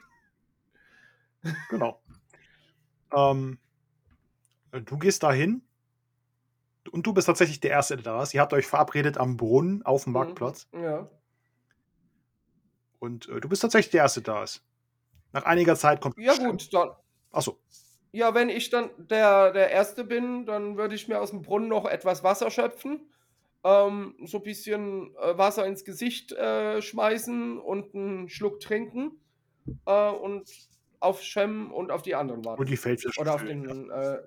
S1: Genau. ähm, du gehst dahin und du bist tatsächlich der Erste, der da ist. Ihr habt euch verabredet am Brunnen auf dem Marktplatz.
S3: Ja.
S1: Und äh, du bist tatsächlich der Erste, der da ist. Nach einiger Zeit kommt.
S3: Ja, gut, dann.
S1: Achso.
S3: Ja, wenn ich dann der, der Erste bin, dann würde ich mir aus dem Brunnen noch etwas Wasser schöpfen. Ähm, so ein bisschen äh, Wasser ins Gesicht äh, schmeißen und einen Schluck trinken. Äh, und auf Shem und auf die anderen warten.
S1: Und die Feldfische.
S3: Oder auf
S1: ja.
S3: den. Äh,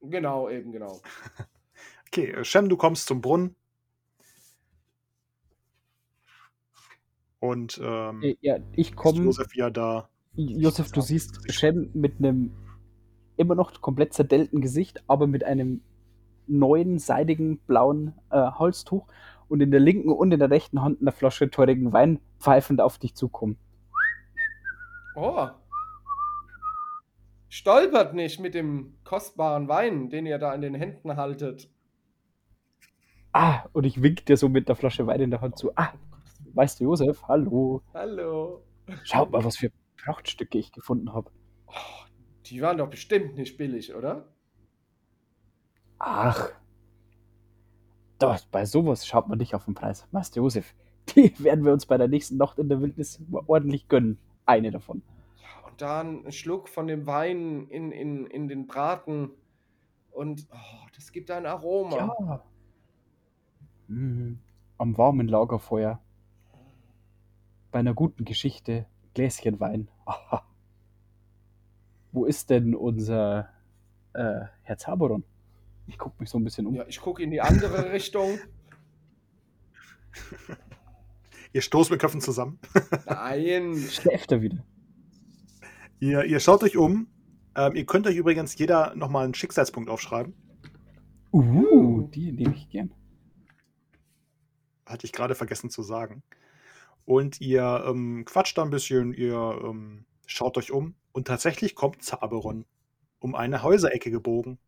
S3: genau, eben, genau.
S1: Okay, äh, Shem, du kommst zum Brunnen. Und ähm,
S4: Äh, Ja, ich komme.
S1: Josef wieder da.
S4: Josef, du siehst Shem mit einem immer noch komplett zerdellten Gesicht, aber mit einem neuen, seidigen, blauen äh, Halstuch und in der linken und in der rechten Hand eine Flasche teurigen Wein pfeifend auf dich zukommen.
S3: Oh. Stolpert nicht mit dem kostbaren Wein, den ihr da in den Händen haltet.
S4: Ah, und ich wink dir so mit der Flasche Wein in der Hand zu. Ah, weißt du, Josef, hallo.
S3: Hallo.
S4: Schaut mal, was für Prachtstücke ich gefunden habe.
S3: Oh, die waren doch bestimmt nicht billig, oder?
S4: Ach, doch, bei sowas schaut man nicht auf den Preis. Du, Josef, die werden wir uns bei der nächsten Nacht in der Wildnis ordentlich gönnen. Eine davon.
S3: Und dann ein Schluck von dem Wein in, in, in den Braten. Und oh, das gibt ein Aroma.
S4: Ja. Mm, am warmen Lagerfeuer. Bei einer guten Geschichte. Gläschen Wein. Wo ist denn unser äh, Herr Zaboron? Ich gucke mich so ein bisschen um.
S3: Ja, ich gucke in die andere Richtung.
S1: Ihr stoßt mit Köpfen zusammen.
S3: Nein.
S4: Schläft er wieder?
S1: Ihr, ihr schaut euch um. Ähm, ihr könnt euch übrigens jeder nochmal einen Schicksalspunkt aufschreiben.
S4: Uh, die nehme ich gern.
S1: Hatte ich gerade vergessen zu sagen. Und ihr ähm, quatscht da ein bisschen, ihr ähm, schaut euch um. Und tatsächlich kommt Zaberon um eine Häuserecke gebogen.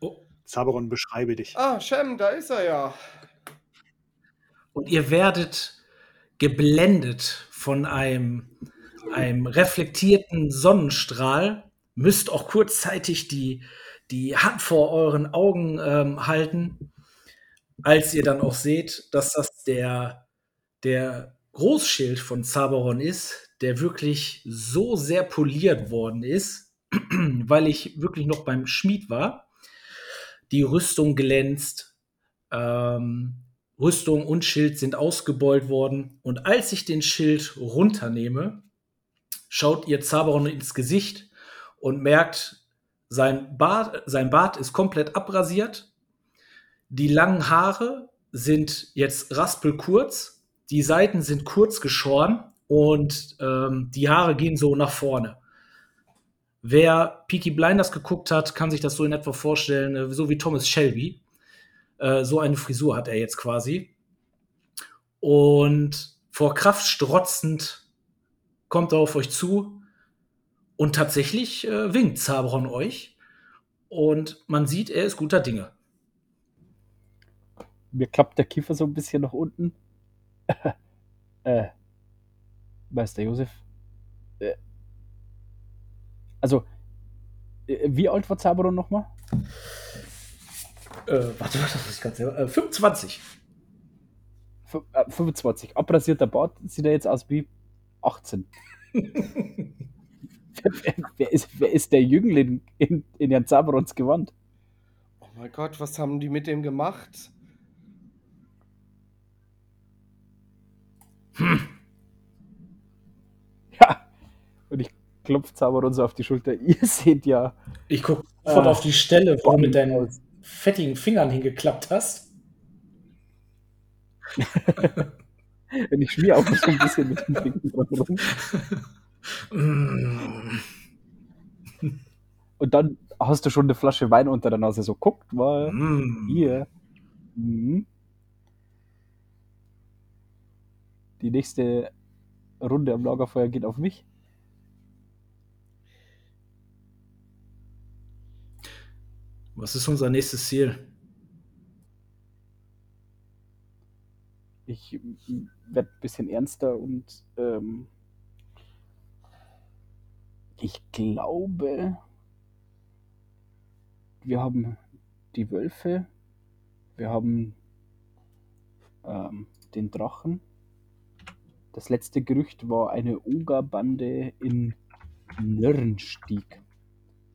S2: Oh.
S1: Zaberon, beschreibe dich.
S3: Ah, Shem, da ist er ja.
S2: Und ihr werdet geblendet von einem, einem reflektierten Sonnenstrahl, müsst auch kurzzeitig die, die Hand vor euren Augen ähm, halten, als ihr dann auch seht, dass das der, der Großschild von Zaberon ist, der wirklich so sehr poliert worden ist, weil ich wirklich noch beim Schmied war. Die Rüstung glänzt, ähm, Rüstung und Schild sind ausgebeult worden. Und als ich den Schild runternehme, schaut ihr Zaberon ins Gesicht und merkt, sein Bart, sein Bart ist komplett abrasiert. Die langen Haare sind jetzt raspelkurz. Die Seiten sind kurz geschoren und ähm, die Haare gehen so nach vorne. Wer Peaky Blinders geguckt hat, kann sich das so in etwa vorstellen, äh, so wie Thomas Shelby. Äh, so eine Frisur hat er jetzt quasi. Und vor Kraft strotzend kommt er auf euch zu und tatsächlich äh, winkt Zabron euch. Und man sieht, er ist guter Dinge.
S4: Mir klappt der Kiefer so ein bisschen nach unten. äh, Meister Josef. Äh, also, äh, wie alt war Zaberon nochmal?
S2: Äh, warte, warte, das ist ganz äh, 25.
S4: Fü- äh, 25. Abrasierter Bart sieht er jetzt aus wie 18. wer, wer, ist, wer ist der Jüngling in, in Jan Zaberons Gewand?
S3: Oh mein Gott, was haben die mit dem gemacht?
S4: Ja. Und ich klopfe Zaberon so auf die Schulter. Ihr seht ja.
S2: Ich gucke sofort
S4: Äh,
S2: auf die Stelle, wo du mit deinen fettigen Fingern hingeklappt hast.
S4: Wenn ich schmier auch so ein bisschen mit den Fingern rum.
S2: Mm.
S4: Und dann hast du schon eine Flasche Wein unter der Nase. So, guckt mal.
S2: Mm.
S4: Hier. Mhm. Die nächste Runde am Lagerfeuer geht auf mich.
S2: Was ist unser nächstes Ziel?
S4: Ich werde ein bisschen ernster und ähm, ich glaube, wir haben die Wölfe, wir haben ähm, den Drachen. Das letzte Gerücht war eine Ogerbande in Nirnstieg.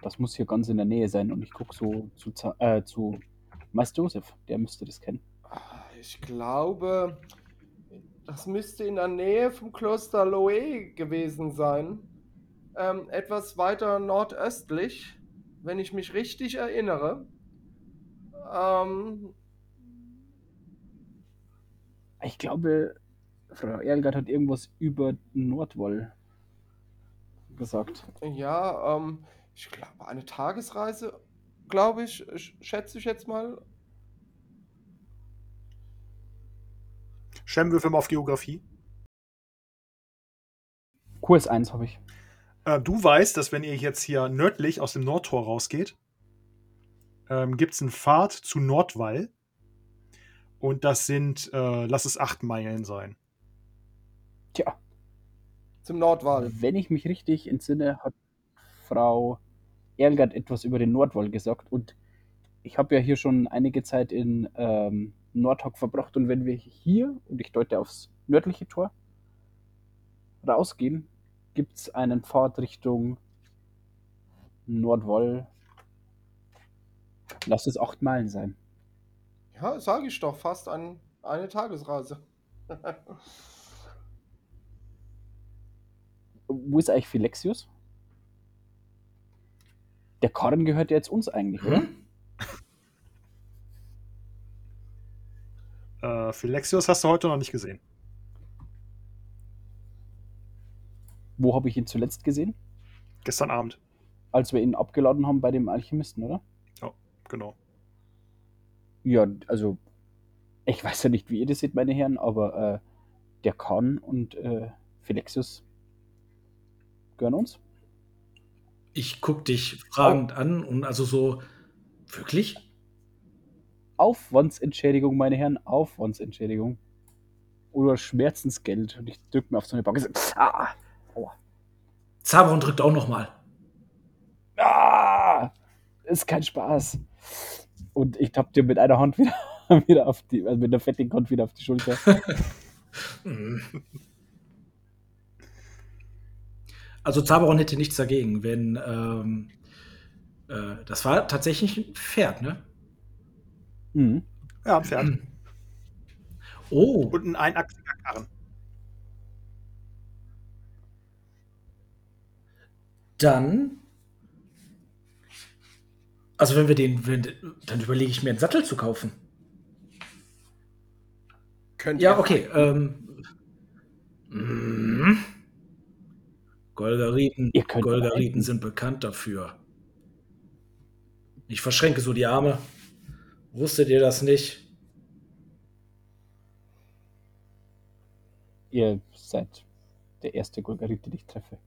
S4: Das muss hier ganz in der Nähe sein und ich gucke so zu, äh, zu Meister Josef, der müsste das kennen.
S3: Ich glaube, das müsste in der Nähe vom Kloster Loe gewesen sein. Ähm, etwas weiter nordöstlich, wenn ich mich richtig erinnere. Ähm,
S4: Ich glaube, Frau Erlgard hat irgendwas über Nordwoll gesagt.
S3: ja, ähm, ich glaube, eine Tagesreise, glaube ich, sch- schätze ich jetzt mal.
S1: Shem, würfel mal auf Geografie.
S4: Kurs 1 habe ich.
S1: Äh, du weißt, dass wenn ihr jetzt hier nördlich aus dem Nordtor rausgeht, ähm, gibt es einen Pfad zu Nordwall. Und das sind, äh, lass es acht Meilen sein.
S4: Tja,
S3: Zum Nordwall.
S4: wenn ich mich richtig entsinne, hat Frau Erlgard etwas über den Nordwall gesagt. Und ich habe ja hier schon einige Zeit in ähm, Nordhock verbracht. Und wenn wir hier, und ich deute aufs nördliche Tor, rausgehen, gibt es einen Pfad Richtung Nordwoll. Lass es acht Meilen sein.
S3: Ja, sage ich doch, fast ein, eine Tagesreise.
S4: Wo ist eigentlich Philexius? Der Karren gehört ja jetzt uns eigentlich, oder?
S2: Hm?
S1: Äh, Philexius hast du heute noch nicht gesehen.
S4: Wo habe ich ihn zuletzt gesehen?
S1: Gestern Abend.
S4: Als wir ihn abgeladen haben bei dem Alchemisten, oder?
S1: Genau.
S4: Ja, also ich weiß ja nicht, wie ihr das seht, meine Herren, aber äh, der Khan und äh, Philexius gehören uns.
S2: Ich guck dich fragend an und also so, wirklich?
S4: Aufwandsentschädigung, meine Herren, Aufwandsentschädigung. Oder Schmerzensgeld. Und ich drücke mir auf so eine Bank. Ah, aua.
S2: Zaberon drückt auch noch mal.
S4: ah, ist kein Spaß. Und ich tapp dir mit einer Hand wieder, wieder auf die, also mit einer fettigen Hand wieder auf die Schulter.
S2: Also Zaberon hätte nichts dagegen, wenn ähm, äh, das war tatsächlich ein Pferd, ne?
S4: Mhm.
S1: Ja, ein Pferd.
S2: Oh,
S1: Und ein einachsiger Karren.
S2: dann. Also wenn wir den, wenn, dann überlege ich mir einen Sattel zu kaufen.
S3: Könnt
S2: Ja,
S3: ihr
S2: okay. Ähm, mm. Golgariten, Golgariten sind bekannt dafür. Ich verschränke so die Arme. Wusstet ihr das nicht?
S4: Ihr seid der erste Golgarit, den ich treffe.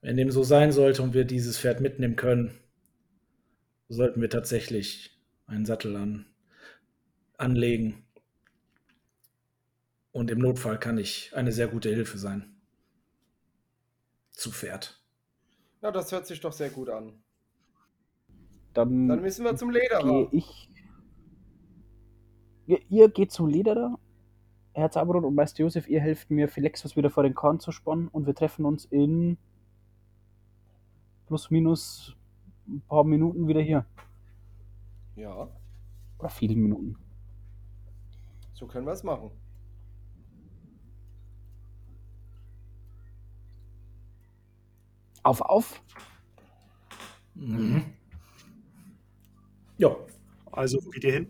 S2: Wenn dem so sein sollte und wir dieses Pferd mitnehmen können, sollten wir tatsächlich einen Sattel an, anlegen. Und im Notfall kann ich eine sehr gute Hilfe sein. Zu Pferd.
S3: Ja, das hört sich doch sehr gut an.
S4: Dann,
S3: Dann müssen wir zum Lederer.
S4: ich. Ihr, ihr geht zum Lederer, Herr Zaberon und Meister Josef, ihr helft mir, Philexus wieder vor den Korn zu spannen und wir treffen uns in plus minus ein paar Minuten wieder hier.
S3: Ja,
S4: Oder vielen Minuten.
S3: so können wir es machen.
S4: Auf, auf!
S2: Mhm. Ja.
S1: Also, wo geht ihr hin?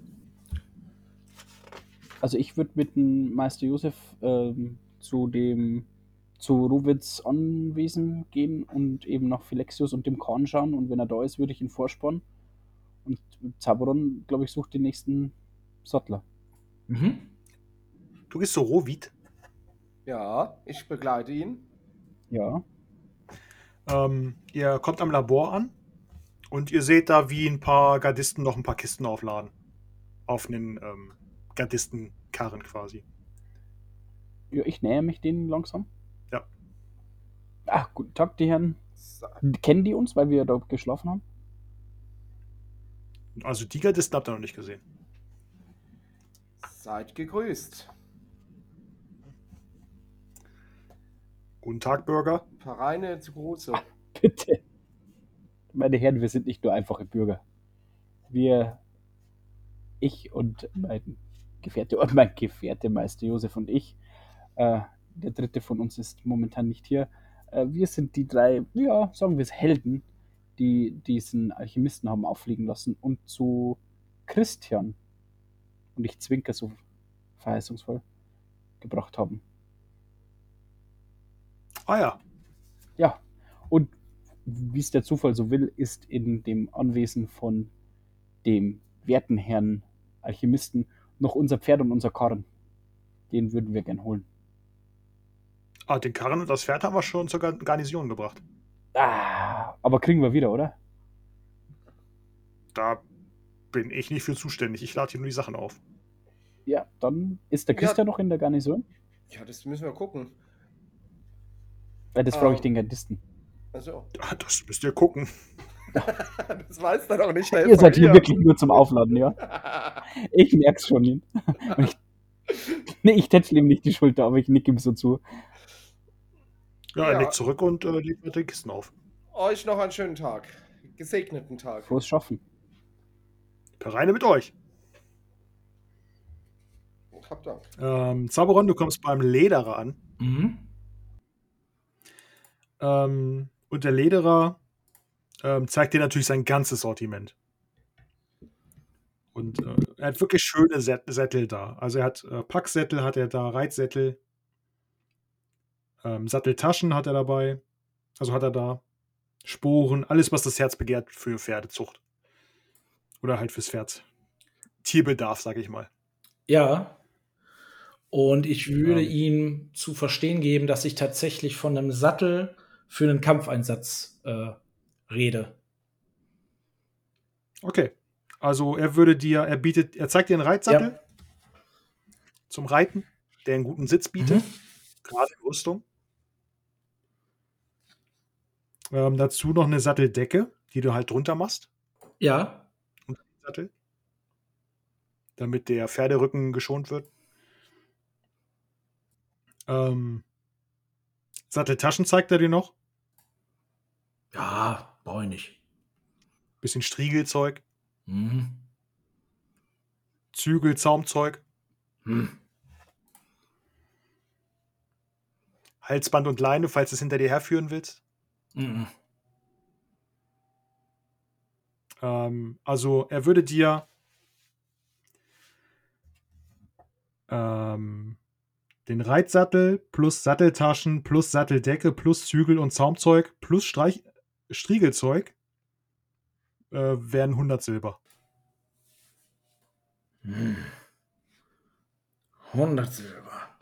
S4: Also ich würde mit dem Meister Josef ähm, zu dem zu Ruwitz Anwesen gehen und eben nach Philexius und dem Korn schauen und wenn er da ist, würde ich ihn vorspannen. Und Zaberon, glaube ich, sucht den nächsten Sattler.
S2: Mhm.
S1: Du gehst zu Rohwit.
S3: Ja, ich begleite ihn.
S4: Ja.
S1: Ähm, ihr kommt am Labor an und ihr seht da, wie ein paar Gardisten noch ein paar Kisten aufladen. Auf einen ähm, Gardistenkarren quasi.
S4: ja, ich näher mich denen langsam.
S1: Ja.
S4: Ach, guten Tag, die Herren. Kennen die uns, weil wir da geschlafen haben?
S1: Also die Gardisten habt ihr noch nicht gesehen.
S3: Seid gegrüßt.
S1: Guten Tag, Bürger.
S3: Vereine zu Große.
S4: Bitte. Meine Herren, wir sind nicht nur einfache Bürger. Wir, ich und mein Gefährte, und mein Gefährte Meister Josef und ich, äh, der dritte von uns ist momentan nicht hier. Äh, wir sind die drei, ja, sagen wir es, Helden, die diesen Alchemisten haben auffliegen lassen und zu Christian, und ich zwinker so verheißungsvoll, gebracht haben.
S1: Ah ja.
S4: Ja, und wie es der Zufall so will, ist in dem Anwesen von dem werten Herrn Alchemisten noch unser Pferd und unser Karren. Den würden wir gern holen.
S1: Ah, den Karren und das Pferd haben wir schon zur Gar- Garnison gebracht.
S4: Ah, aber kriegen wir wieder, oder?
S1: Da bin ich nicht für zuständig. Ich lade hier nur die Sachen auf.
S4: Ja, dann ist der
S3: Ja.
S4: Christian noch in der Garnison.
S3: Ja, das müssen wir gucken.
S4: Äh, das frage ich
S3: Ähm.
S4: den Gardisten.
S3: Also,
S1: Ah, Das müsst ihr gucken.
S3: das weiß er doch nicht.
S4: Ihr seid hier wirklich nur zum Aufladen, ja? Ich merk's schon. Und ich, nee, ich tätschle ihm nicht die Schulter, aber ich nick ihm so zu.
S1: Ja, er
S3: Ja.
S1: legt zurück und äh, legt mit den Kisten auf.
S3: Euch noch einen schönen Tag. Gesegneten Tag.
S4: Frohes Schaffen.
S1: Reine mit euch.
S3: Hab Dank.
S1: Ähm, Zaberon, du kommst beim Lederer an.
S2: Mhm.
S1: Ähm, und der Lederer ähm, zeigt dir natürlich sein ganzes Sortiment. Und äh, er hat wirklich schöne Sät Sättel da. Also er hat äh, Packsättel, hat er da, Reitsättel, ähm, Satteltaschen hat er dabei. Also hat er da Sporen, alles, was das Herz begehrt für Pferdezucht. Oder halt fürs Pferd. Tierbedarf, sag ich mal.
S2: Ja. Und ich würde
S1: Ja.
S2: ihm zu verstehen geben, dass ich tatsächlich von einem Sattel für einen Kampfeinsatz äh, rede.
S1: Okay. Also er würde dir, er bietet, er zeigt dir einen Reitsattel
S2: Ja.
S1: zum Reiten, der einen guten Sitz bietet,
S2: Mhm.
S1: gerade in Rüstung. Ähm, dazu noch eine Satteldecke, die du halt drunter machst,
S2: Ja.
S1: Sattel, damit der Pferderücken geschont wird. Ähm, Satteltaschen zeigt er dir noch,
S2: Ja, brauche ich nicht.
S1: bisschen Striegelzeug,
S2: Mhm.
S1: Zügel, Zaumzeug,
S2: Hm.
S1: Halsband und Leine, falls du es hinter dir herführen willst.
S2: Mhm.
S1: Ähm, also er würde dir ähm, den Reitsattel plus Satteltaschen plus Satteldecke plus Zügel und Zaumzeug plus Streich Striegelzeug äh, wären 100 Silber.
S2: Hm. 100 Silber.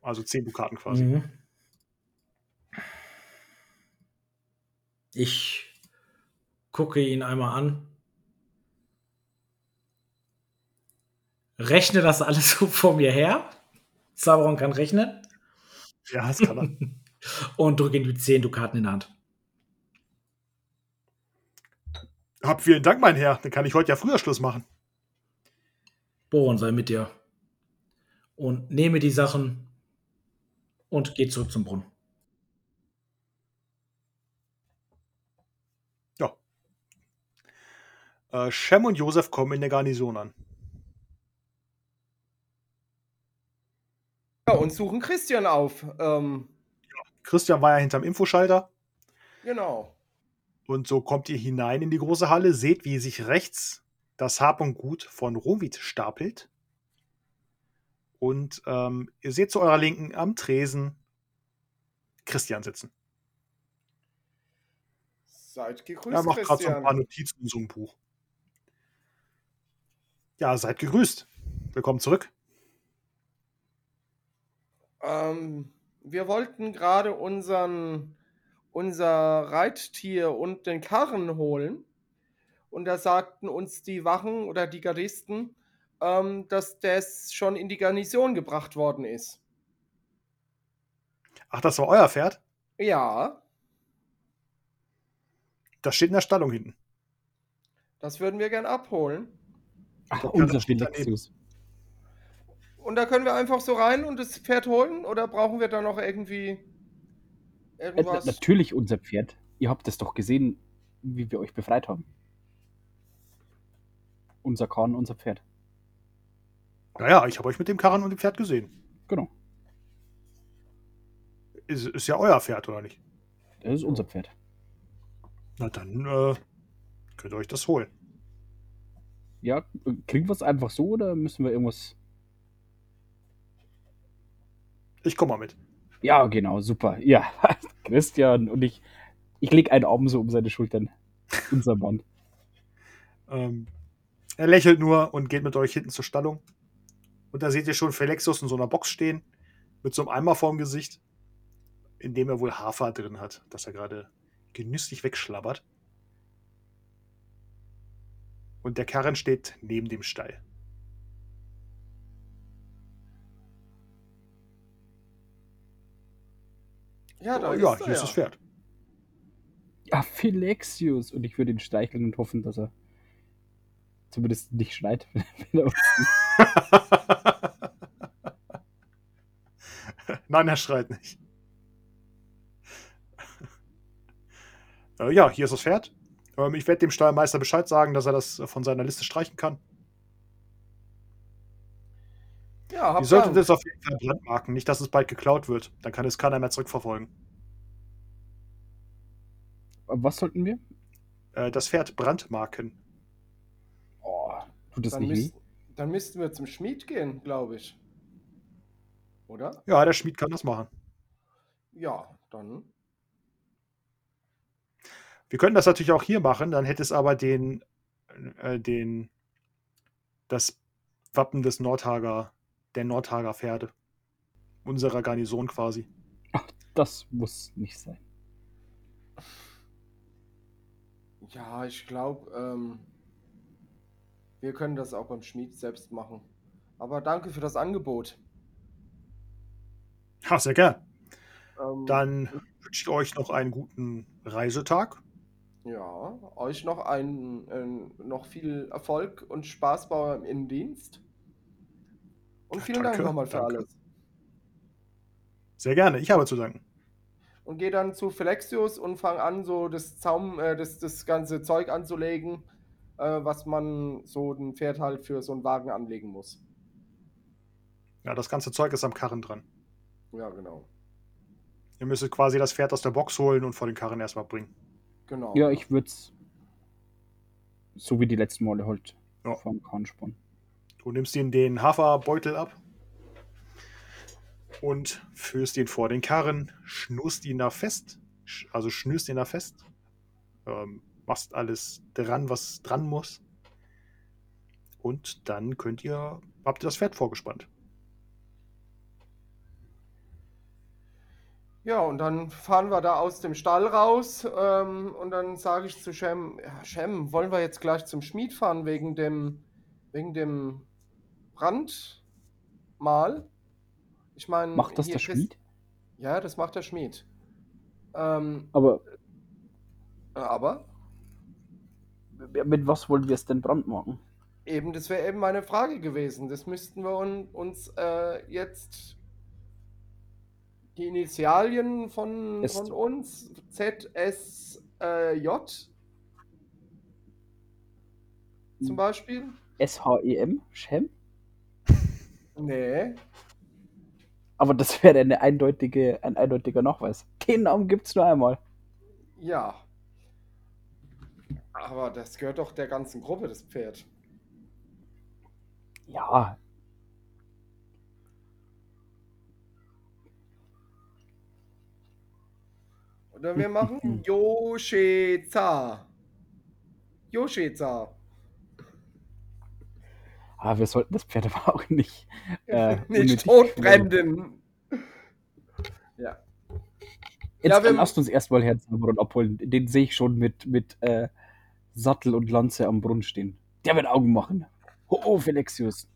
S1: Also 10 Dukaten quasi.
S2: Mhm. Ich gucke ihn einmal an. Rechne das alles so vor mir her. Zaberon kann rechnen.
S1: Ja, das kann er.
S2: Und drücke ihm die 10 Dukaten in die Hand.
S1: Hab vielen Dank, mein Herr. Dann kann ich heute ja früher Schluss machen.
S2: Boron sei mit dir. Und nehme die Sachen und geh zurück zum Brunnen.
S1: Äh, Shem und Josef kommen in der Garnison an.
S3: Ja, und suchen Christian auf. Ähm,
S1: Christian war ja hinterm Infoschalter.
S3: Genau.
S1: Und so kommt ihr hinein in die große Halle, seht, wie sich rechts das Hab und Gut von Rovid stapelt. Und ähm, ihr seht zu eurer Linken am Tresen Christian sitzen.
S3: Seid gegrüßt,
S1: Er macht gerade so ein paar Notizen in so einem Buch. Ja, seid gegrüßt. Willkommen zurück.
S3: Ähm, wir wollten gerade unseren, unser Reittier und den Karren holen. Und da sagten uns die Wachen oder die Gardisten, ähm, dass das schon in die Garnison gebracht worden ist.
S1: Ach, das war euer Pferd?
S3: Ja,
S1: Das steht in der Stallung hinten.
S3: das würden wir gern abholen.
S4: Ach, unser
S1: steht
S4: Philexius.
S3: Und da können wir einfach so rein und das Pferd holen? Oder brauchen wir da noch irgendwie
S4: Äh,
S3: irgendwas?
S4: na- natürlich unser Pferd. Ihr habt es doch gesehen, wie wir euch befreit haben. Unser Kahn, unser Pferd.
S1: Naja, ich habe euch mit dem Karren und dem Pferd gesehen.
S4: Genau.
S1: Ist, ist ja euer Pferd, oder nicht?
S4: Das ist unser Pferd.
S1: Na dann äh, könnt ihr euch das holen.
S4: Ja, äh, kriegen wir es einfach so oder müssen wir irgendwas.
S1: Ich komme mal mit.
S4: Ja, genau, super. Ja, Christian und ich. Ich lege einen Arm so um seine Schultern. Unser Mann.
S1: Ähm, er lächelt nur und geht mit euch hinten zur Stallung. Und da seht ihr schon Felixus in so einer Box stehen, mit so einem Eimer vorm Gesicht, in dem er wohl Hafer drin hat, das er gerade genüsslich wegschlabbert. Und der Karren steht neben dem Stall.
S3: Ja, da
S1: Oh, ja,
S3: ist er
S1: hier ist das Pferd.
S4: Ja, Philexius. Und ich würde ihn streicheln und hoffen, dass er zumindest nicht schreit, wenn er uns.
S1: Nein, er schreit nicht. Äh, ja, hier ist das Pferd. Ähm, ich werde dem Stallmeister Bescheid sagen, dass er das von seiner Liste streichen kann.
S3: Ja,
S1: Ihr
S3: habt
S1: solltet
S3: Dank.
S1: es auf jeden Fall brandmarken, nicht, dass es bald geklaut wird. Dann kann es keiner mehr zurückverfolgen.
S4: Was sollten wir?
S1: Äh, das Pferd brandmarken.
S4: Oh, tut das
S3: Dann,
S4: nicht
S3: müsst, dann müssten wir zum Schmied gehen, glaube ich. Oder?
S1: Ja, der Schmied kann das machen.
S3: Ja, dann.
S1: Wir können das natürlich auch hier machen, dann hätte es aber den, äh, den, das Wappen des Nordhager, der Nordhager Pferde. Unserer Garnison quasi.
S4: Das muss nicht sein.
S3: Ja, ich glaube, ähm, wir können das auch beim Schmied selbst machen. Aber danke für das Angebot.
S1: Ja, sehr gern.
S3: Ähm,
S1: Dann wünsche ich euch noch einen guten Reisetag.
S3: Ja, euch noch einen, äh, noch viel Erfolg und Spaß beim Innendienst. Und vielen
S1: Danke,
S3: Dank nochmal für
S1: danke.
S3: alles.
S1: Sehr gerne, ich habe zu danken.
S3: Und gehe dann zu Flexius und fange an, so das Zaum, äh, das, das ganze Zeug anzulegen, äh, was man so ein Pferd halt für so einen Wagen anlegen muss.
S1: Ja, das ganze Zeug ist am Karren dran.
S3: Ja, genau.
S1: Ihr müsstet quasi das Pferd aus der Box holen und vor den Karren erstmal bringen.
S3: Genau.
S4: Ja, ich würde es so wie die letzten Male halt
S1: Ja.
S4: vom Kahn spannen.
S1: Du nimmst ihn den Haferbeutel ab und führst ihn vor den Karren, schnurst ihn da fest, also schnürst ihn da fest, ähm, machst alles dran, was dran muss. Und dann könnt ihr, habt ihr das Pferd vorgespannt.
S3: Ja, und dann fahren wir da aus dem Stall raus ähm, und dann sage ich zu Shem, ja, Shem, wollen wir jetzt gleich zum Schmied fahren wegen dem, wegen dem Brandmal? Ich meine,
S4: Macht das der Schmied?
S3: Ja, das macht der Schmied. Ähm,
S4: Aber
S3: aber
S4: mit was wollen wir es denn brandmarken?
S3: eben, das wäre eben meine Frage gewesen. Das müssten wir un, uns äh, jetzt die Initialien von,
S4: Ist-
S3: von uns, Z, S, äh, zum
S4: Hm.
S3: Beispiel?
S4: S-H-E-M? Schem?
S3: Nee.
S4: Aber das wäre eine eindeutige, ein eindeutiger Nachweis. Den Namen gibt es nur einmal.
S3: Ja. Aber das gehört doch der ganzen Gruppe, das Pferd.
S4: Ja,
S3: Oder wir machen Yosheza. Yosheza.
S4: Aber wir sollten das Pferd aber auch nicht. Äh,
S3: Nicht totbrennen. Ja.
S4: Jetzt
S3: Ja, wir-
S4: lasst uns erstmal Herrn Zaberon abholen. Den sehe ich schon mit, mit äh, Sattel und Lanze am Brunnen stehen. Der wird Augen machen. Ho, ho Felexius.